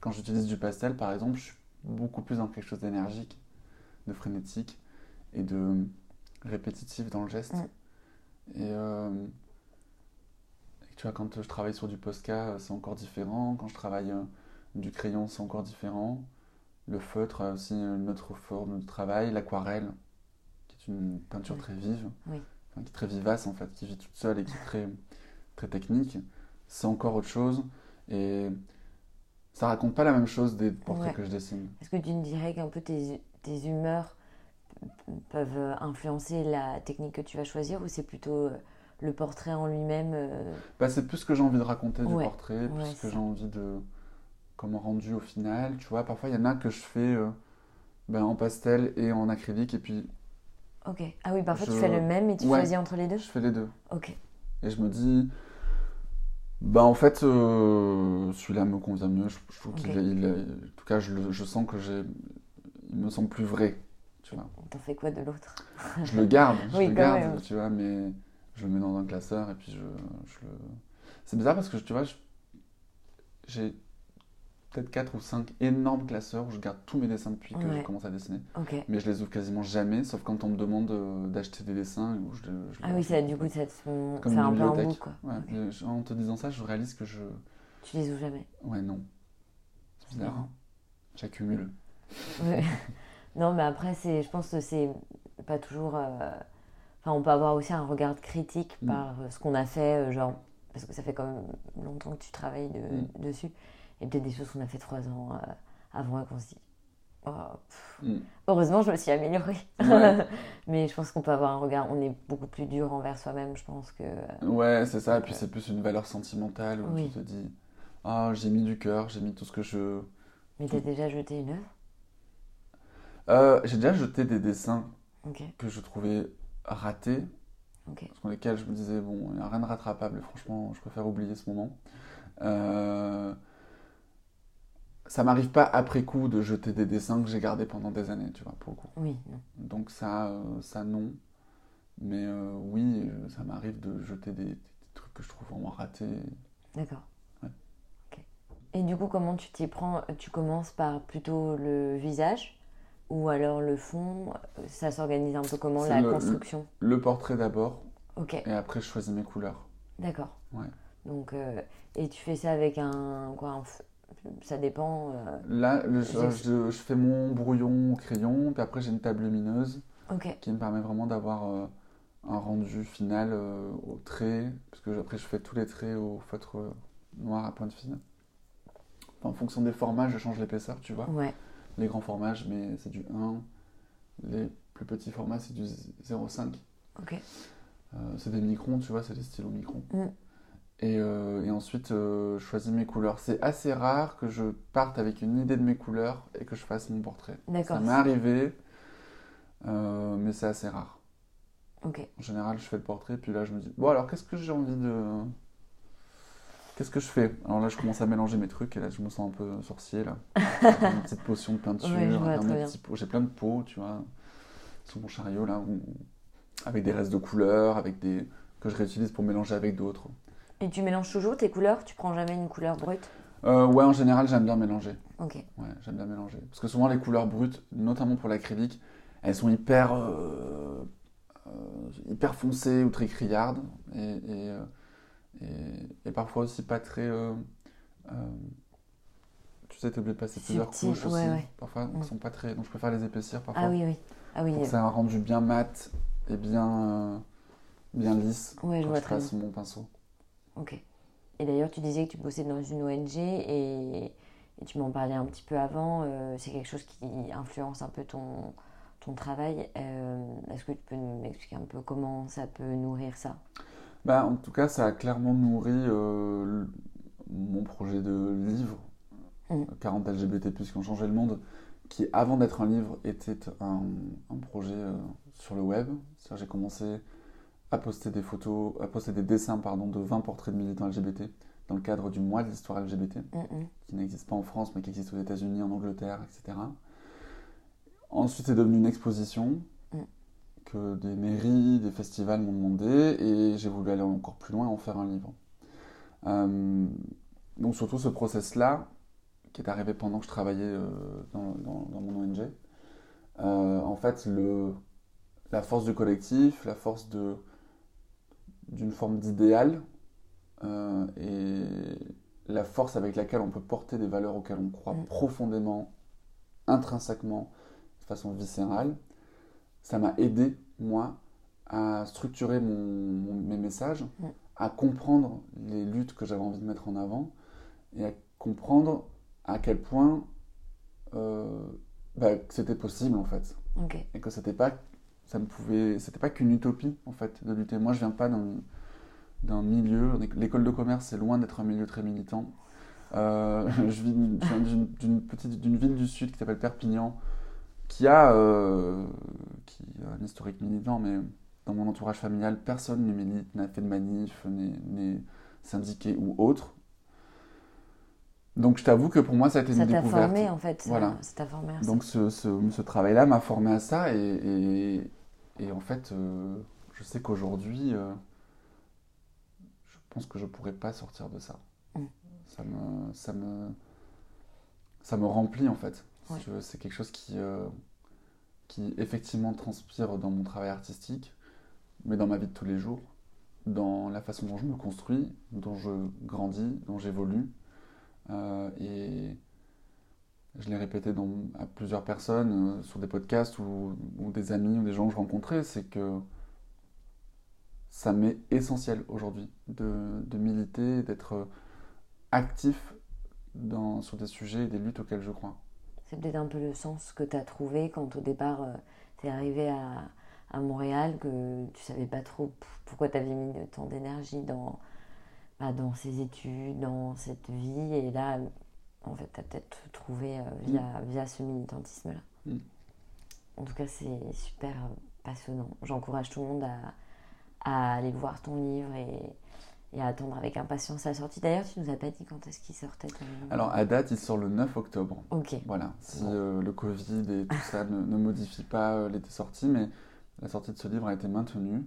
Quand j'utilise du pastel, par exemple, je suis beaucoup plus dans quelque chose d'énergique, de frénétique et de répétitif dans le geste. Et, euh, et tu vois, quand je travaille sur du Posca, c'est encore différent. Quand je travaille euh, du crayon, c'est encore différent. Le feutre aussi une autre forme de travail. L'aquarelle, qui est une peinture Oui. très vive, Oui. Enfin, qui est très vivace en fait, qui vit toute seule et qui est très, très technique, c'est encore autre chose. Et ça raconte pas la même chose des portraits Ouais. que je dessine. est-ce que tu me dirais qu'un peu tes, tes humeurs peuvent influencer la technique que tu vas choisir ou c'est plutôt euh, le portrait en lui-même euh, Bah, c'est plus ce que j'ai envie de raconter du portrait, plus Ouais, ce que j'ai envie de. Comment rendu au final. Tu vois, parfois il y en a que je fais euh, ben, en pastel et en acrylique, et puis Ok. Ah oui, parfois Je- tu fais le même et tu Ouais. choisis entre les deux je fais les deux. Ok. Et je me dis, bah en fait, euh, celui-là me convient mieux. Je, je trouve qu'il il en tout cas, je, je sens que j'ai, il me semble plus vrai, tu vois. T'en fais quoi de l'autre? Je le garde, je Oui, le garde, même. tu vois, mais je le mets dans un classeur et puis je, je le. C'est bizarre parce que tu vois, je- j'ai peut-être 4 ou 5 énormes classeurs où je garde tous mes dessins depuis que Ouais. je commence à dessiner. Mais je les ouvre quasiment jamais, sauf quand on me demande euh, d'acheter des dessins. Où je, je Ah oui, ça, du coup, une un peu un bout, quoi. Ouais, en te disant ça, je réalise que je. Tu les ouvres jamais. Ouais, non. C'est bizarre. hein. J'accumule. Ouais. non, mais après, c'est, je pense que c'est pas toujours. euh, Enfin, on peut avoir aussi un regard critique Mm. par euh, ce qu'on a fait, genre, parce que ça fait quand même longtemps que tu travailles de- Mm. dessus. Et peut-être des choses qu'on a fait trois ans euh, avant et qu'on se dit. Oh, Mm. Heureusement, je me suis améliorée. Ouais. mais je pense qu'on peut avoir un regard. On est beaucoup plus dur envers soi-même, je pense que. Ouais, c'est ça. Et puis Ouais. c'est plus une valeur sentimentale où Oui. tu te dis Ah, j'ai mis du cœur, j'ai mis tout ce que je. Mais t'as déjà jeté une œuvre? Euh, j'ai déjà jeté des dessins que je trouvais ratés, ok. sur lesquels je me disais Bon, il n'y a rien de rattrapable, et franchement, je préfère oublier ce moment. Euh, Ça m'arrive pas après coup de jeter des dessins que j'ai gardés pendant des années, tu vois, pour le coup. Oui. Donc ça, euh, ça non. Mais euh, oui, euh, ça m'arrive de jeter des, des trucs que je trouve vraiment ratés. D'accord. Ouais. Et du coup, comment tu t'y prends Tu commences par plutôt le visage ou alors le fond? Ça s'organise un peu comment la le- construction? Le portrait d'abord, Ok, et après je choisis mes couleurs. d'accord. Ouais. Donc, et tu fais ça avec un quoi un Ça dépend. euh, Là, le- je, J'ai- je- je fais mon brouillon au crayon, puis après j'ai une table lumineuse qui me permet vraiment d'avoir euh, un rendu final euh, au trait, parce que après je fais tous les traits au feutre noir à pointe fine. Enfin, en fonction des formats, je change l'épaisseur, tu vois. Ouais. Les grands formats, mets c'est du 1. Les plus petits formats, c'est du 0,5. Ok. Euh, c'est des microns, tu vois, c'est des stylos microns. Mm. Et, euh, et ensuite, euh, je choisis mes couleurs. C'est assez rare que je parte avec une idée de mes couleurs et que je fasse mon portrait. D'accord. Ça m'est arrivé, euh, mais c'est assez rare. Ok. En général, je fais le portrait, puis là, je me dis, bon, alors qu'est-ce que j'ai envie de. Qu'est-ce que je fais? Alors là, je commence à mélanger mes trucs, et là, je me sens un peu sorcier, là. une petite potion de peinture, Ouais, petit j'ai plein de pots, tu vois, sur mon chariot, là, où- avec des restes de couleurs, avec des que je réutilise pour mélanger avec d'autres. Et tu mélanges toujours tes couleurs? Tu prends jamais une couleur brute? Euh, ouais, en général, j'aime bien mélanger. Ok. Ouais, j'aime bien mélanger. Parce que souvent, les couleurs brutes, notamment pour l'acrylique, elles sont hyper, euh, euh, hyper foncées ou très criardes. Et, et, et- et parfois aussi pas très. tu sais, t'es obligé de passer plusieurs Subtil, couches aussi. ouais. Parfois, elles sont pas très. Donc, je préfère les épaissir parfois. Ah oui, oui. Ah oui. Pour que ça ait un rendu bien mat et bien, bien lisse Ouais, je quand vois je passe mon pinceau. Ok. Et d'ailleurs, tu disais que tu bossais dans une ONG et, et tu m'en parlais un petit peu avant. euh, c'est quelque chose qui influence un peu ton, ton travail. Euh, Est-ce que tu peux m'expliquer un peu comment ça peut nourrir ça? Bah, en tout cas, ça a clairement nourri euh, mon projet de livre, Mm. 40 LGBT qui ont changé le monde, qui avant d'être un livre était un, un projet sur le web. C'est-à-dire, J'ai commencé à poster des photos, à poster des dessins pardon, de 20 portraits de militants LGBT dans le cadre du mois de l'histoire LGBT Mm, mm. qui n'existe pas en France, mais qui existe aux États-Unis, en Angleterre, etc. Ensuite, c'est devenu une exposition Mm. que des mairies, des festivals m'ont demandé, et j'ai voulu aller encore plus loin et en faire un livre. Euh, donc, surtout ce process-là, qui est arrivé pendant que je travaillais euh, dans, dans- dans mon ONG, euh, en fait, le, la force du collectif, la force de, d'une forme d'idéal, euh, et la force avec laquelle on peut porter des valeurs auxquelles on croit Mm. profondément, intrinsèquement, de façon viscérale, ça m'a aidé, moi, à structurer mon, mon- mes messages, Mm. à comprendre les luttes que j'avais envie de mettre en avant, et à comprendre à quel point euh, bah, c'était possible, en fait et que c'était pas ça ne pouvait c'était pas qu'une utopie en fait de lutter moi je viens pas d'un d'un milieu l'école de commerce c'est loin d'être un milieu très militant Euh, je vis- d'une- petite d'une ville du sud qui s'appelle Perpignan qui a euh, qui a un historique militant mais dans mon entourage familial personne ne milite n'a fait de manif n'est syndiqué ou autre donc je t'avoue que pour moi ça a été Ça une t'a découverte formé en fait. ça- Voilà. Ça t'a formé à ça. donc ce, ce- ce travail-là m'a formé à ça et, et- et en fait, euh, je sais qu'aujourd'hui, euh, je pense que je pourrais pas sortir de ça. Mm. Ça me, ça me, ça me remplit en fait. Ouais. C'est quelque chose qui, euh, qui effectivement transpire dans mon travail artistique, mais dans ma vie de tous les jours, dans la façon dont je me construis, dont je grandis, dont j'évolue. Et je l'ai répété à plusieurs personnes euh, sur des podcasts ou, des amis ou des gens que je rencontrais, c'est que ça m'est essentiel aujourd'hui de, de militer, d'être actif sur des sujets et des luttes auxquelles je crois. C'est peut-être un peu le sens que tu as trouvé quand au départ tu es arrivé à, Montréal, que tu savais pas trop pourquoi tu avais mis tant d'énergie dans, bah, dans ces études, dans cette vie. Et là, en fait, tu as peut-être trouvé euh, via, via ce militantisme-là. Mm. En tout cas, c'est super euh, passionnant. J'encourage tout le monde à, à aller voir ton livre et, et à attendre avec impatience la sortie. D'ailleurs, tu nous as pas dit quand est-ce qu'il sortait ton livre? Alors à date, il sort le 9 octobre. Ok. Voilà, si Bon. euh, le Covid et tout ça ne, ne modifie pas euh, les sorties, mais la sortie de ce livre a été maintenue.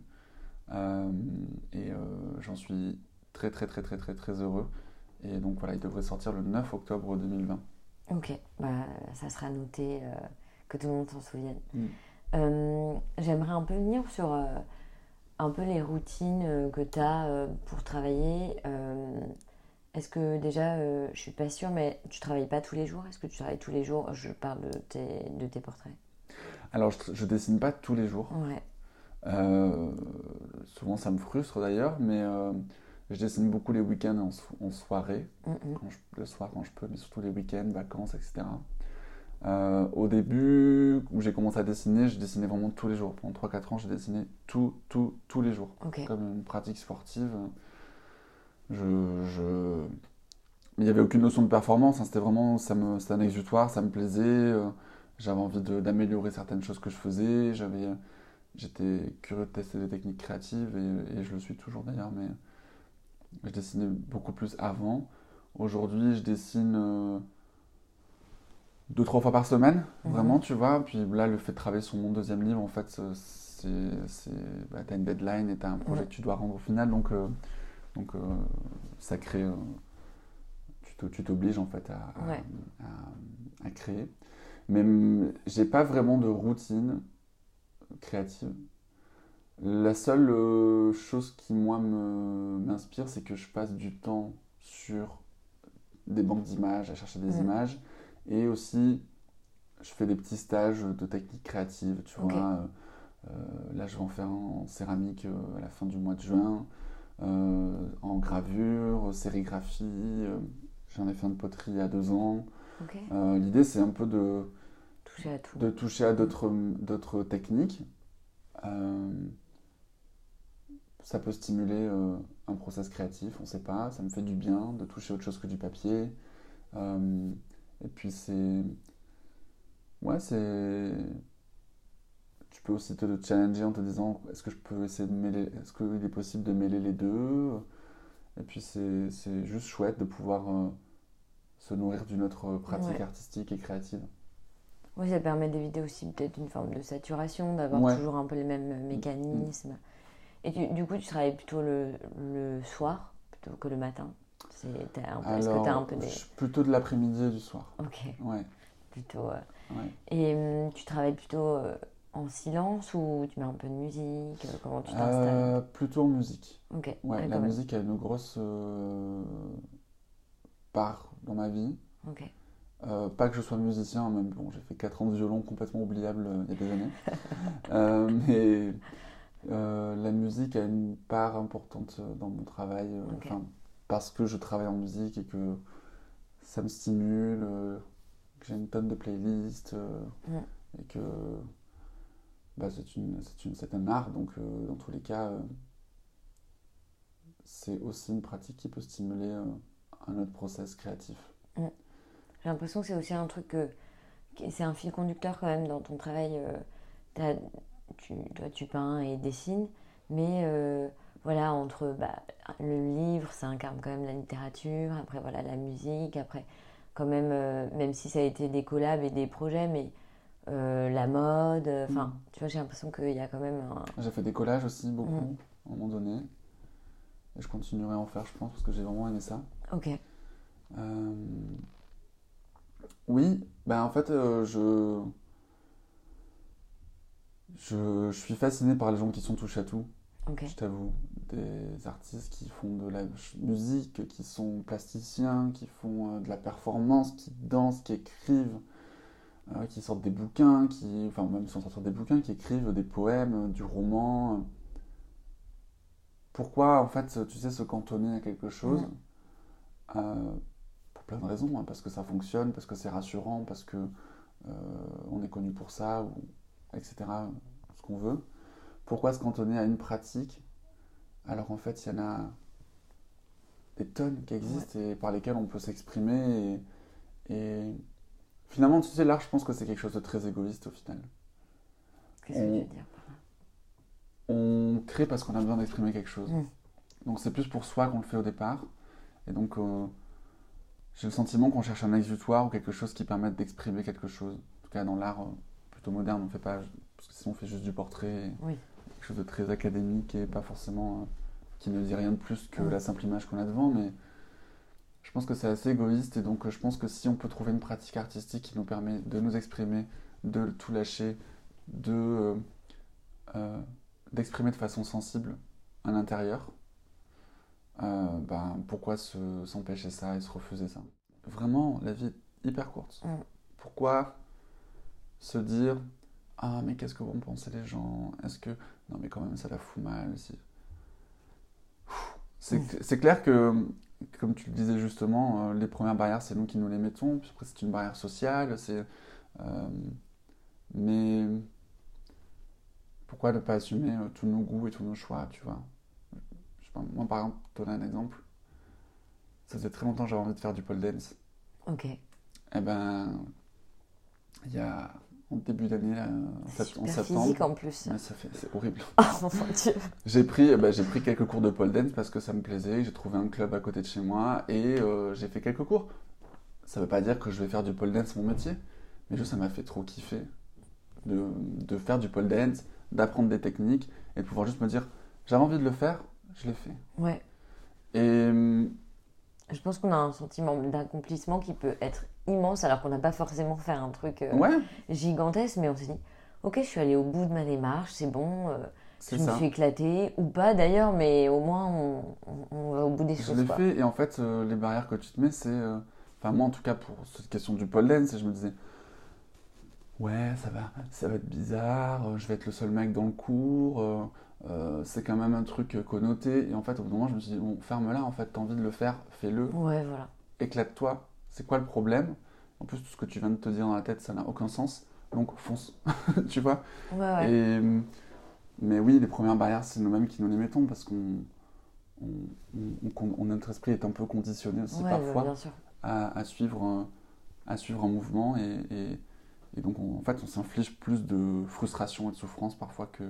Et j'en suis très très très très très très heureux. Et donc voilà, il devrait sortir le 9 octobre 2020. Ok, bah, ça sera noté, euh, que tout le monde s'en souvienne. Mm. Euh, J'aimerais un peu venir sur euh, un peu les routines euh, que tu as pour travailler. Est-ce que déjà, je suis pas sûre, mais tu travailles pas tous les jours? Est-ce que tu travailles tous les jours? Je parle de tes, de tes portraits. Alors je, je dessine pas tous les jours. Ouais. Souvent, ça me frustre d'ailleurs, mais je dessine beaucoup les week-ends en, so- en soirée, Mm, mm. quand je- le soir quand je peux, mais surtout les week-ends, vacances, etc. Euh, au début, où j'ai commencé à dessiner, je dessinais vraiment tous les jours. Pendant 3-4 ans, j'ai dessiné tout, tout, tous les jours. Comme une pratique sportive. Je, je... Mais il n'y avait aucune notion de performance, hein, c'était vraiment ça me, c'était un exutoire, ça me plaisait. euh, j'avais envie d'améliorer certaines choses que je faisais. J'avais, j'étais curieux de tester des techniques créatives et, et je le suis toujours d'ailleurs, mais je dessinais beaucoup plus avant. Aujourd'hui, je dessine euh, deux, trois fois par semaine, vraiment, tu vois. Puis là, le fait de travailler sur mon deuxième livre, en fait, c'est, c'est, bah, t'as une deadline et t'as un projet que tu dois rendre au final, donc, euh, donc euh, ça crée, euh, tu t'obliges en fait à, à- Ouais. à- à créer. Mais j'ai pas vraiment de routine créative. La seule euh, chose qui, moi, me, m'inspire, c'est que je passe du temps sur des banques d'images, à chercher des Mhm. images. Et aussi, je fais des petits stages de techniques créatives, tu vois. Euh, euh, là, je vais en faire un en céramique à la fin du mois de juin, euh, en gravure, sérigraphie. J'en ai fait un de poterie il y a deux ans. L'idée, c'est un peu de, Toucher à tout. de toucher à d'autres d'autres techniques. Euh, ça peut stimuler euh, un process créatif, on ne sait pas. Ça me fait du bien de toucher autre chose que du papier. Euh, et puis c'est... Ouais, c'est... Tu peux aussi te challenger en te disant est-ce que je peux essayer de mêler... Est-ce qu'il est possible de mêler les deux? Et puis c'est c'est juste chouette de pouvoir euh, se nourrir d'une autre pratique Ouais. artistique et créative. Oui, ça permet d'éviter aussi peut-être une forme de saturation, d'avoir Ouais. toujours un peu les mêmes mécanismes. Et tu- du coup, tu travailles plutôt le, le soir plutôt que le matin Est-ce que tu as un peu des... plutôt de l'après-midi et du soir. Ok, Ouais, plutôt... euh. ouais. Et hum, tu travailles plutôt euh, en silence ou tu mets un peu de musique euh, Comment tu t'installes? Euh, plutôt en musique. Ok, Ouais, la musique a une grosse part dans ma vie. Ok. Euh, pas que je sois musicien, même bon, j'ai fait 4 ans de violon complètement oubliable euh, il y a des années. Euh, mais euh, la musique a une part importante euh, dans mon travail, euh, parce que je travaille en musique et que ça me stimule, que j'ai une tonne de playlists et que bah, c'est une, c'est une, c'est un art, donc dans tous les cas, c'est aussi une pratique qui peut stimuler un autre process créatif. J'ai l'impression que c'est aussi un truc que, c'est un fil conducteur quand même dans ton travail. euh, tu, toi, tu peins et dessines, mais euh, voilà, entre bah, le livre, ça incarne quand même la littérature, après voilà la musique, après quand même, euh, même si ça a été des collabs et des projets, mais euh, la mode, enfin, tu vois, j'ai l'impression qu'il y a quand même un... J'ai fait des collages aussi, beaucoup, Mm. à un moment donné. Et je continuerai à en faire, je pense, parce que j'ai vraiment aimé ça. Ok, Oui, ben en fait, je... je... je suis fasciné par les gens qui sont touche à tout, ok, je t'avoue. Des artistes qui font de la musique, qui sont plasticiens, qui font euh, de la performance, qui dansent, qui écrivent, euh, qui sortent des bouquins, qui, enfin même sans sortir des bouquins, qui écrivent des poèmes, euh, du roman. Pourquoi en fait, tu sais, se cantonner à quelque chose euh, pour plein de raisons, hein, parce que ça fonctionne, parce que c'est rassurant, parce que euh, on est connu pour ça, ou, etc. Ce qu'on veut. Pourquoi se cantonner à une pratique alors en fait il y en a des tonnes qui existent et par lesquelles on peut s'exprimer et, et finalement tu sais l'art je pense que c'est quelque chose de très égoïste au final. qu'est-ce que On- tu veux dire On crée parce qu'on a besoin d'exprimer quelque chose. Mm. Donc c'est plus pour soi qu'on le fait au départ. Et donc euh, j'ai le sentiment qu'on cherche un exutoire ou quelque chose qui permette d'exprimer quelque chose. En tout cas dans l'art euh, plutôt moderne, on fait pas parce que sinon on fait juste du portrait, Oui. quelque chose de très académique et pas forcément euh, qui ne dit rien de plus que la simple image qu'on a devant. Mais je pense que c'est assez égoïste et donc euh, je pense que si on peut trouver une pratique artistique qui nous permet de nous exprimer, de tout lâcher, de euh, euh, d'exprimer de façon sensible à l'intérieur, ben, pourquoi se- s'empêcher ça et se refuser ça? Vraiment, la vie est hyper courte. Pourquoi se dire Ah, mais qu'est-ce que vont penser les gens? Est-ce que. Non, mais quand même, ça la fout mal aussi. C'est clair que, comme tu le disais justement, euh, les premières barrières, c'est nous qui nous les mettons. Puis après, c'est une barrière sociale. C'est. euh, mais. Pourquoi ne pas assumer euh, tous nos goûts et tous nos choix, tu vois? Je sais pas, Moi, par exemple, pour donner un exemple, ça faisait très longtemps que j'avais envie de faire du pole dance. Ok. Eh ben, il y a en début d'année, en, septembre. physique en plus. Ouais, ça fait, c'est horrible. Oh mon dieu. J'ai pris, ben, j'ai pris quelques cours de pole dance parce que ça me plaisait. J'ai trouvé un club à côté de chez moi et euh, j'ai fait quelques cours. Ça veut pas dire que je vais faire du pole dance mon métier, mais juste ça m'a fait trop kiffer de, de faire du pole dance, d'apprendre des techniques et de pouvoir juste me dire j'avais envie de le faire, je l'ai fait. Ouais. Et hum, Je pense qu'on a un sentiment d'accomplissement qui peut être immense alors qu'on n'a pas forcément fait un truc euh, ouais, gigantesque, mais on s'est dit, ok, je suis allée au bout de ma démarche, c'est bon, euh, je me suis éclatée, ou pas d'ailleurs, mais au moins on, on- on va au bout des Je choses. l'ai quoi. fait et en fait euh, les barrières que tu te mets c'est enfin moi en tout cas pour cette question du pole dance je me disais ouais ça va ça va être bizarre je vais être le seul mec dans le cours euh, c'est quand même un truc connoté. Et en fait au bout d'un moment je me suis dit bon ferme-la en fait t'as envie de le faire fais-le. Ouais, voilà. éclate-toi. C'est quoi le problème? En plus tout ce que tu viens de te dire dans la tête ça n'a aucun sens. Donc fonce tu vois? Ouais, ouais. et, mais oui, les premières barrières, c'est nous-mêmes qui nous les mettons parce qu'on, on, on- on- notre esprit est un peu conditionné aussi Ouais, parfois bien sûr. à, à suivre, un- à suivre un mouvement. Et, et- et donc on- en fait on s'inflige plus de frustration et de souffrance parfois que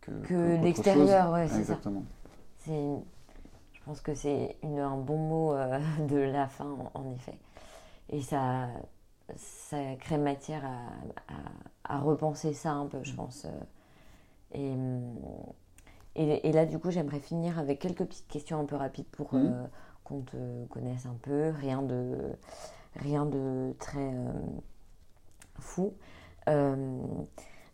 que, Que l'extérieur, ouais, c'est. Exactement. Je pense que c'est un bon mot euh, de la fin, en, en effet. Et ça, ça crée matière à, à- à repenser ça un peu, je pense. euh. Et, hum, et, et là, du coup, j'aimerais finir avec quelques petites questions un peu rapides pour Mhm. euh, qu'on te connaisse un peu. Rien de, rien de très euh, fou.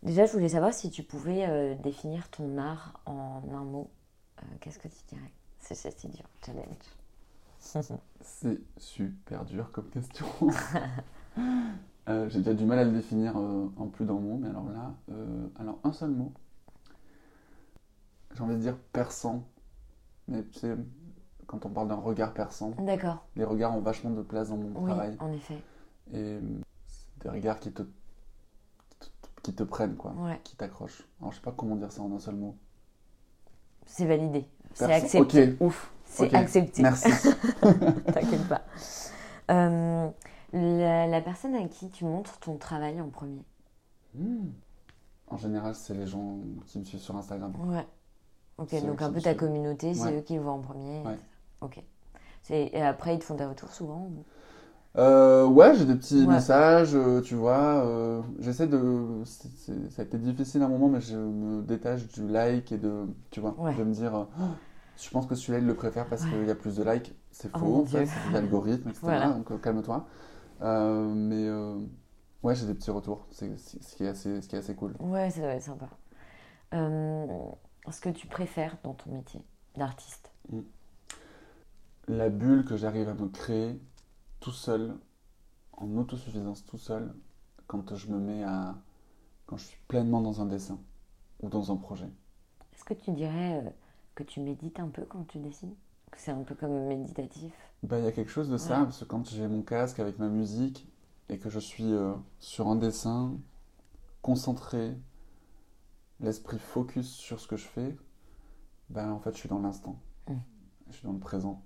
Déjà, je voulais savoir si tu pouvais euh, définir ton art en un mot. Euh, Qu'est-ce que tu dirais? C'est dur, challenge. C'est super dur comme question. Euh, J'ai déjà du mal à le définir en plus d'un mot, mais alors là, alors un seul mot. J'ai envie de dire perçant. Mais tu sais, quand on parle d'un regard perçant, D'accord. les regards ont vachement de place dans mon Oui, travail. en effet. Et c'est des regards qui te, qui te prennent, quoi, Ouais. qui t'accrochent. Alors je sais pas comment dire ça en un seul mot. C'est validé. C'est accepté. Ok, ouf. C'est accepté. Merci. T'inquiète pas. Euh, la, la personne à qui tu montres ton travail en premier? Hmm. En général, c'est les gens qui me suivent sur Instagram. Ouais. Ok, donc un peu ta communauté, c'est Ouais. eux qui le voient en premier. Ouais. Ok. C'est- Et après, ils te font des retours souvent ou- Euh, ouais, j'ai des petits Ouais. messages, euh, tu vois. euh, J'essaie de. ça a été difficile à un moment, mais je me détache du like et de. Tu vois, Ouais. de me dire. Oh, je pense que celui-là, il le préfère parce Ouais. qu'il y a plus de likes. C'est Oh faux, en fait, c'est l'algorithme, etc. Voilà. Donc euh, calme-toi. Mais ouais, j'ai des petits retours. C'est ce, qui est assez, ce qui est assez cool. Ouais, ça doit être sympa. Ce que tu préfères dans ton métier d'artiste? La bulle que j'arrive à me créer tout seul, en autosuffisance tout seul, quand je me mets à. quand je suis pleinement dans un dessin ou dans un projet. Est-ce que tu dirais euh, que tu médites un peu quand tu dessines? Que c'est un peu comme méditatif? Bah, il y a quelque chose de ça, parce que quand j'ai mon casque avec ma musique et que je suis euh, sur un dessin, concentré, l'esprit focus sur ce que je fais, bah, en fait, je suis dans l'instant. Mm. Je suis dans le présent.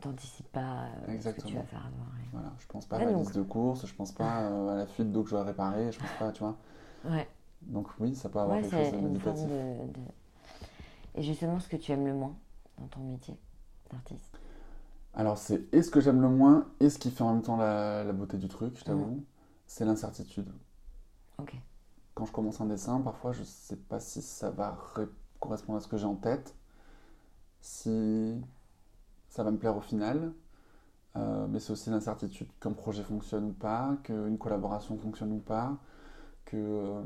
T'anticipes pas euh, ce que tu vas faire avant. ouais. Voilà, je pense pas à la donc- liste de courses, je pense pas euh, à la fuite d'eau que je dois réparer, je pense pas, tu vois. Ouais, Donc oui, ça peut avoir ouais quelque chose de de- Et justement, ce que tu aimes le moins dans ton métier d'artiste? Alors c'est et ce que j'aime le moins et ce qui fait en même temps la, la beauté du truc, je t'avoue, c'est l'incertitude. Ok. Quand je commence un dessin, parfois je sais pas si ça va ré- correspondre à ce que j'ai en tête, si ça va me plaire au final, euh, mais c'est aussi l'incertitude qu'un projet fonctionne ou pas, qu'une collaboration fonctionne ou pas, que euh,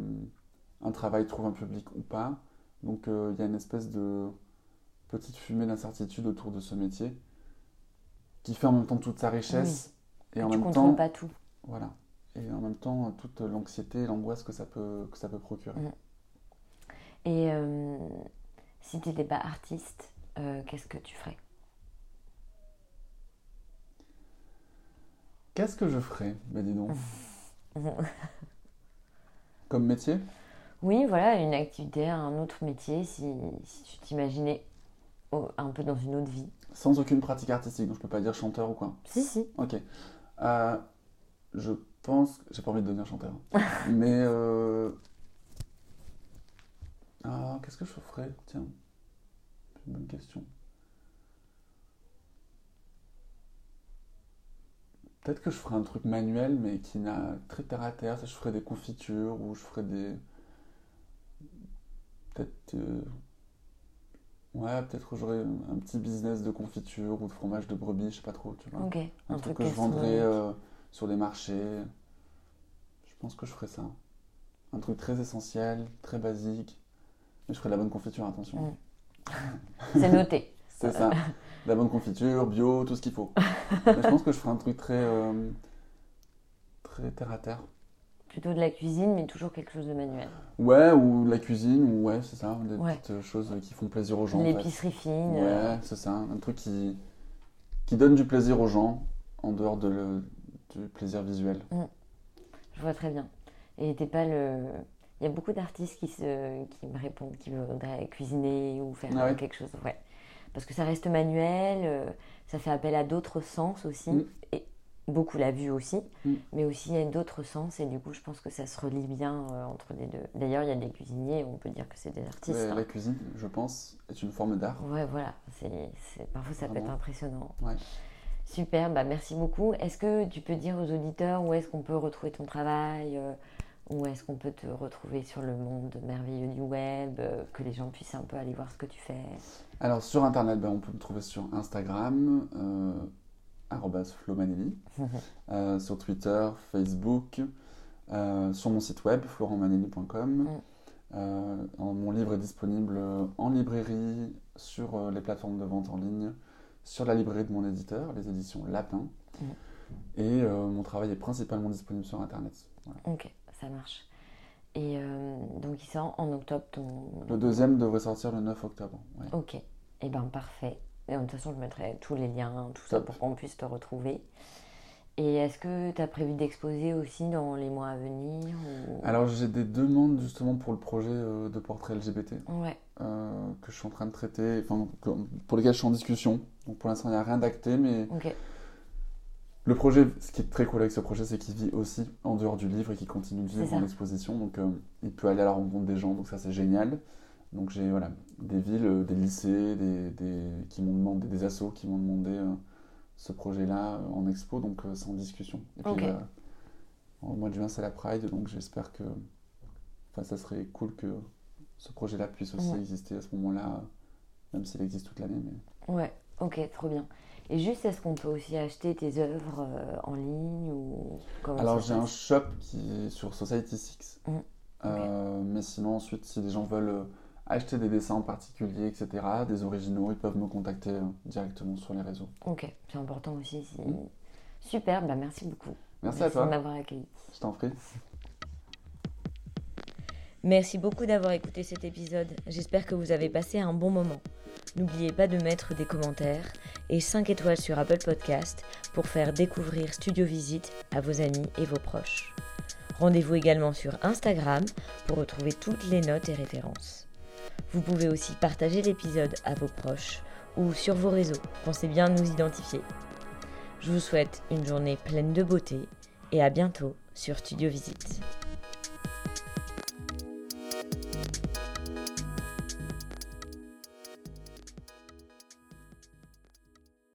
un travail trouve un public ou pas. Donc euh, il y a une espèce de petite fumée d'incertitude autour de ce métier qui fait en même temps toute sa richesse et en tu même temps pas tout. voilà. et en même temps toute l'anxiété et l'angoisse que ça peut, que ça peut procurer. Et si tu n'étais pas artiste, qu'est-ce que tu ferais? Qu'est-ce que je ferais? Ben dis donc. Comme métier? Oui, voilà, une activité, un autre métier, si, si tu t'imaginais au- un peu dans une autre vie. Sans aucune pratique artistique, donc je peux pas dire chanteur ou quoi. Si, si. Ok. Euh, je pense. J'ai pas envie de devenir chanteur. mais. euh, Ah, qu'est-ce que je ferais? Tiens. C'est une bonne question. Peut-être que je ferais un truc manuel, mais qui n'a très terre à terre. Je ferais des confitures ou je ferais des. Peut-être. euh, Ouais, peut-être que j'aurais un petit business de confiture ou de fromage de brebis, je sais pas trop, tu vois. Ok. Un, truc, que je vendrais gastronomique. euh, sur les marchés. Je pense que je ferais ça. Un truc très essentiel, très basique. Mais je ferais de la bonne confiture, attention. Mm. C'est noté. C'est ça. De la bonne confiture, bio, tout ce qu'il faut. Mais je pense que je ferais un truc très, euh, très terre à terre. Plutôt de la cuisine, mais toujours quelque chose de manuel. Ouais, ou la cuisine, ou ouais, c'est ça. Des Ouais. petites choses qui font plaisir aux gens. en fait. L'épicerie fine. euh, Ouais, c'est ça. Un truc qui, qui donne du plaisir aux gens en dehors de le- du plaisir visuel. Je vois très bien. Et t'es pas le. Il y a beaucoup d'artistes qui, se... qui me répondent qu'ils voudraient cuisiner ou faire Ah ouais quelque chose. Ouais. Parce que ça reste manuel, euh, ça fait appel à d'autres sens aussi. Mm. Et beaucoup la vue aussi, Mm. mais aussi a d'autres sens. Et du coup, je pense que ça se relie bien euh, entre les deux. D'ailleurs, il y a des cuisiniers, on peut dire que c'est des artistes. Ouais, hein. la cuisine, je pense, est une forme d'art. Ouais, voilà. C'est, Parfois, ça peut être impressionnant. Ouais. Super, bah merci beaucoup. Est-ce que tu peux dire aux auditeurs où est-ce qu'on peut retrouver ton travail euh, Où est-ce qu'on peut te retrouver sur le monde merveilleux du web euh, Que les gens puissent un peu aller voir ce que tu fais? Alors sur internet, ben, on peut me trouver sur Instagram, euh, flomanelli, euh, sur Twitter, Facebook, euh, sur mon site web, florentmanelli.com. Mm. Mon livre est disponible en librairie, sur les plateformes de vente en ligne, sur la librairie de mon éditeur, les éditions Lapin. Mm. Et mon travail est principalement disponible sur internet. Voilà. Ok, ça marche. Et euh, donc il sort en octobre ton... Le deuxième devrait sortir le 9 octobre. ouais. Ok, et ben parfait. Et de toute façon, je mettrai tous les liens, tout ça pour qu'on puisse te retrouver. Et est-ce que tu as prévu d'exposer aussi dans les mois à venir ou... Alors j'ai des demandes justement pour le projet euh, de portrait LGBT. Ouais, euh, que je suis en train de traiter, enfin, pour lesquels je suis en discussion. Donc pour l'instant, il n'y a rien d'acté, mais ok. Le projet, ce qui est très cool avec ce projet, c'est qu'il vit aussi en dehors du livre et qu'il continue de vivre en exposition. Donc euh, il peut aller à la rencontre des gens, donc ça c'est génial. Donc j'ai voilà, des villes, euh, des lycées, des, des- qui m'ont demandé, des assos qui m'ont demandé euh, ce projet-là euh, en expo, donc c'est en discussion. Et puis au mois de juin, c'est la Pride, donc j'espère que enfin, ça serait cool que ce projet-là puisse aussi Ouais. exister à ce moment-là, même s'il existe toute l'année. Mais... Ouais, ok, trop bien. Et juste, est-ce qu'on peut aussi acheter tes œuvres euh, en ligne ou comment Alors j'ai un shop qui est sur Society 6. Mm. Euh, mais sinon ensuite si les gens veulent euh, acheter des dessins en particulier, etc., des originaux, ils peuvent me contacter directement sur les réseaux. Ok, c'est important aussi. Si... Mm. Super, bah merci beaucoup. Merci, à toi, de m'avoir accueilli. je t'en prie. Merci beaucoup d'avoir écouté cet épisode. J'espère que vous avez passé un bon moment. N'oubliez pas de mettre des commentaires et 5 étoiles sur Apple Podcast pour faire découvrir Studio Visite à vos amis et vos proches. Rendez-vous également sur Instagram pour retrouver toutes les notes et références. Vous pouvez aussi partager l'épisode à vos proches ou sur vos réseaux. Pensez bien nous identifier. Je vous souhaite une journée pleine de beauté et à bientôt sur Studio Visite.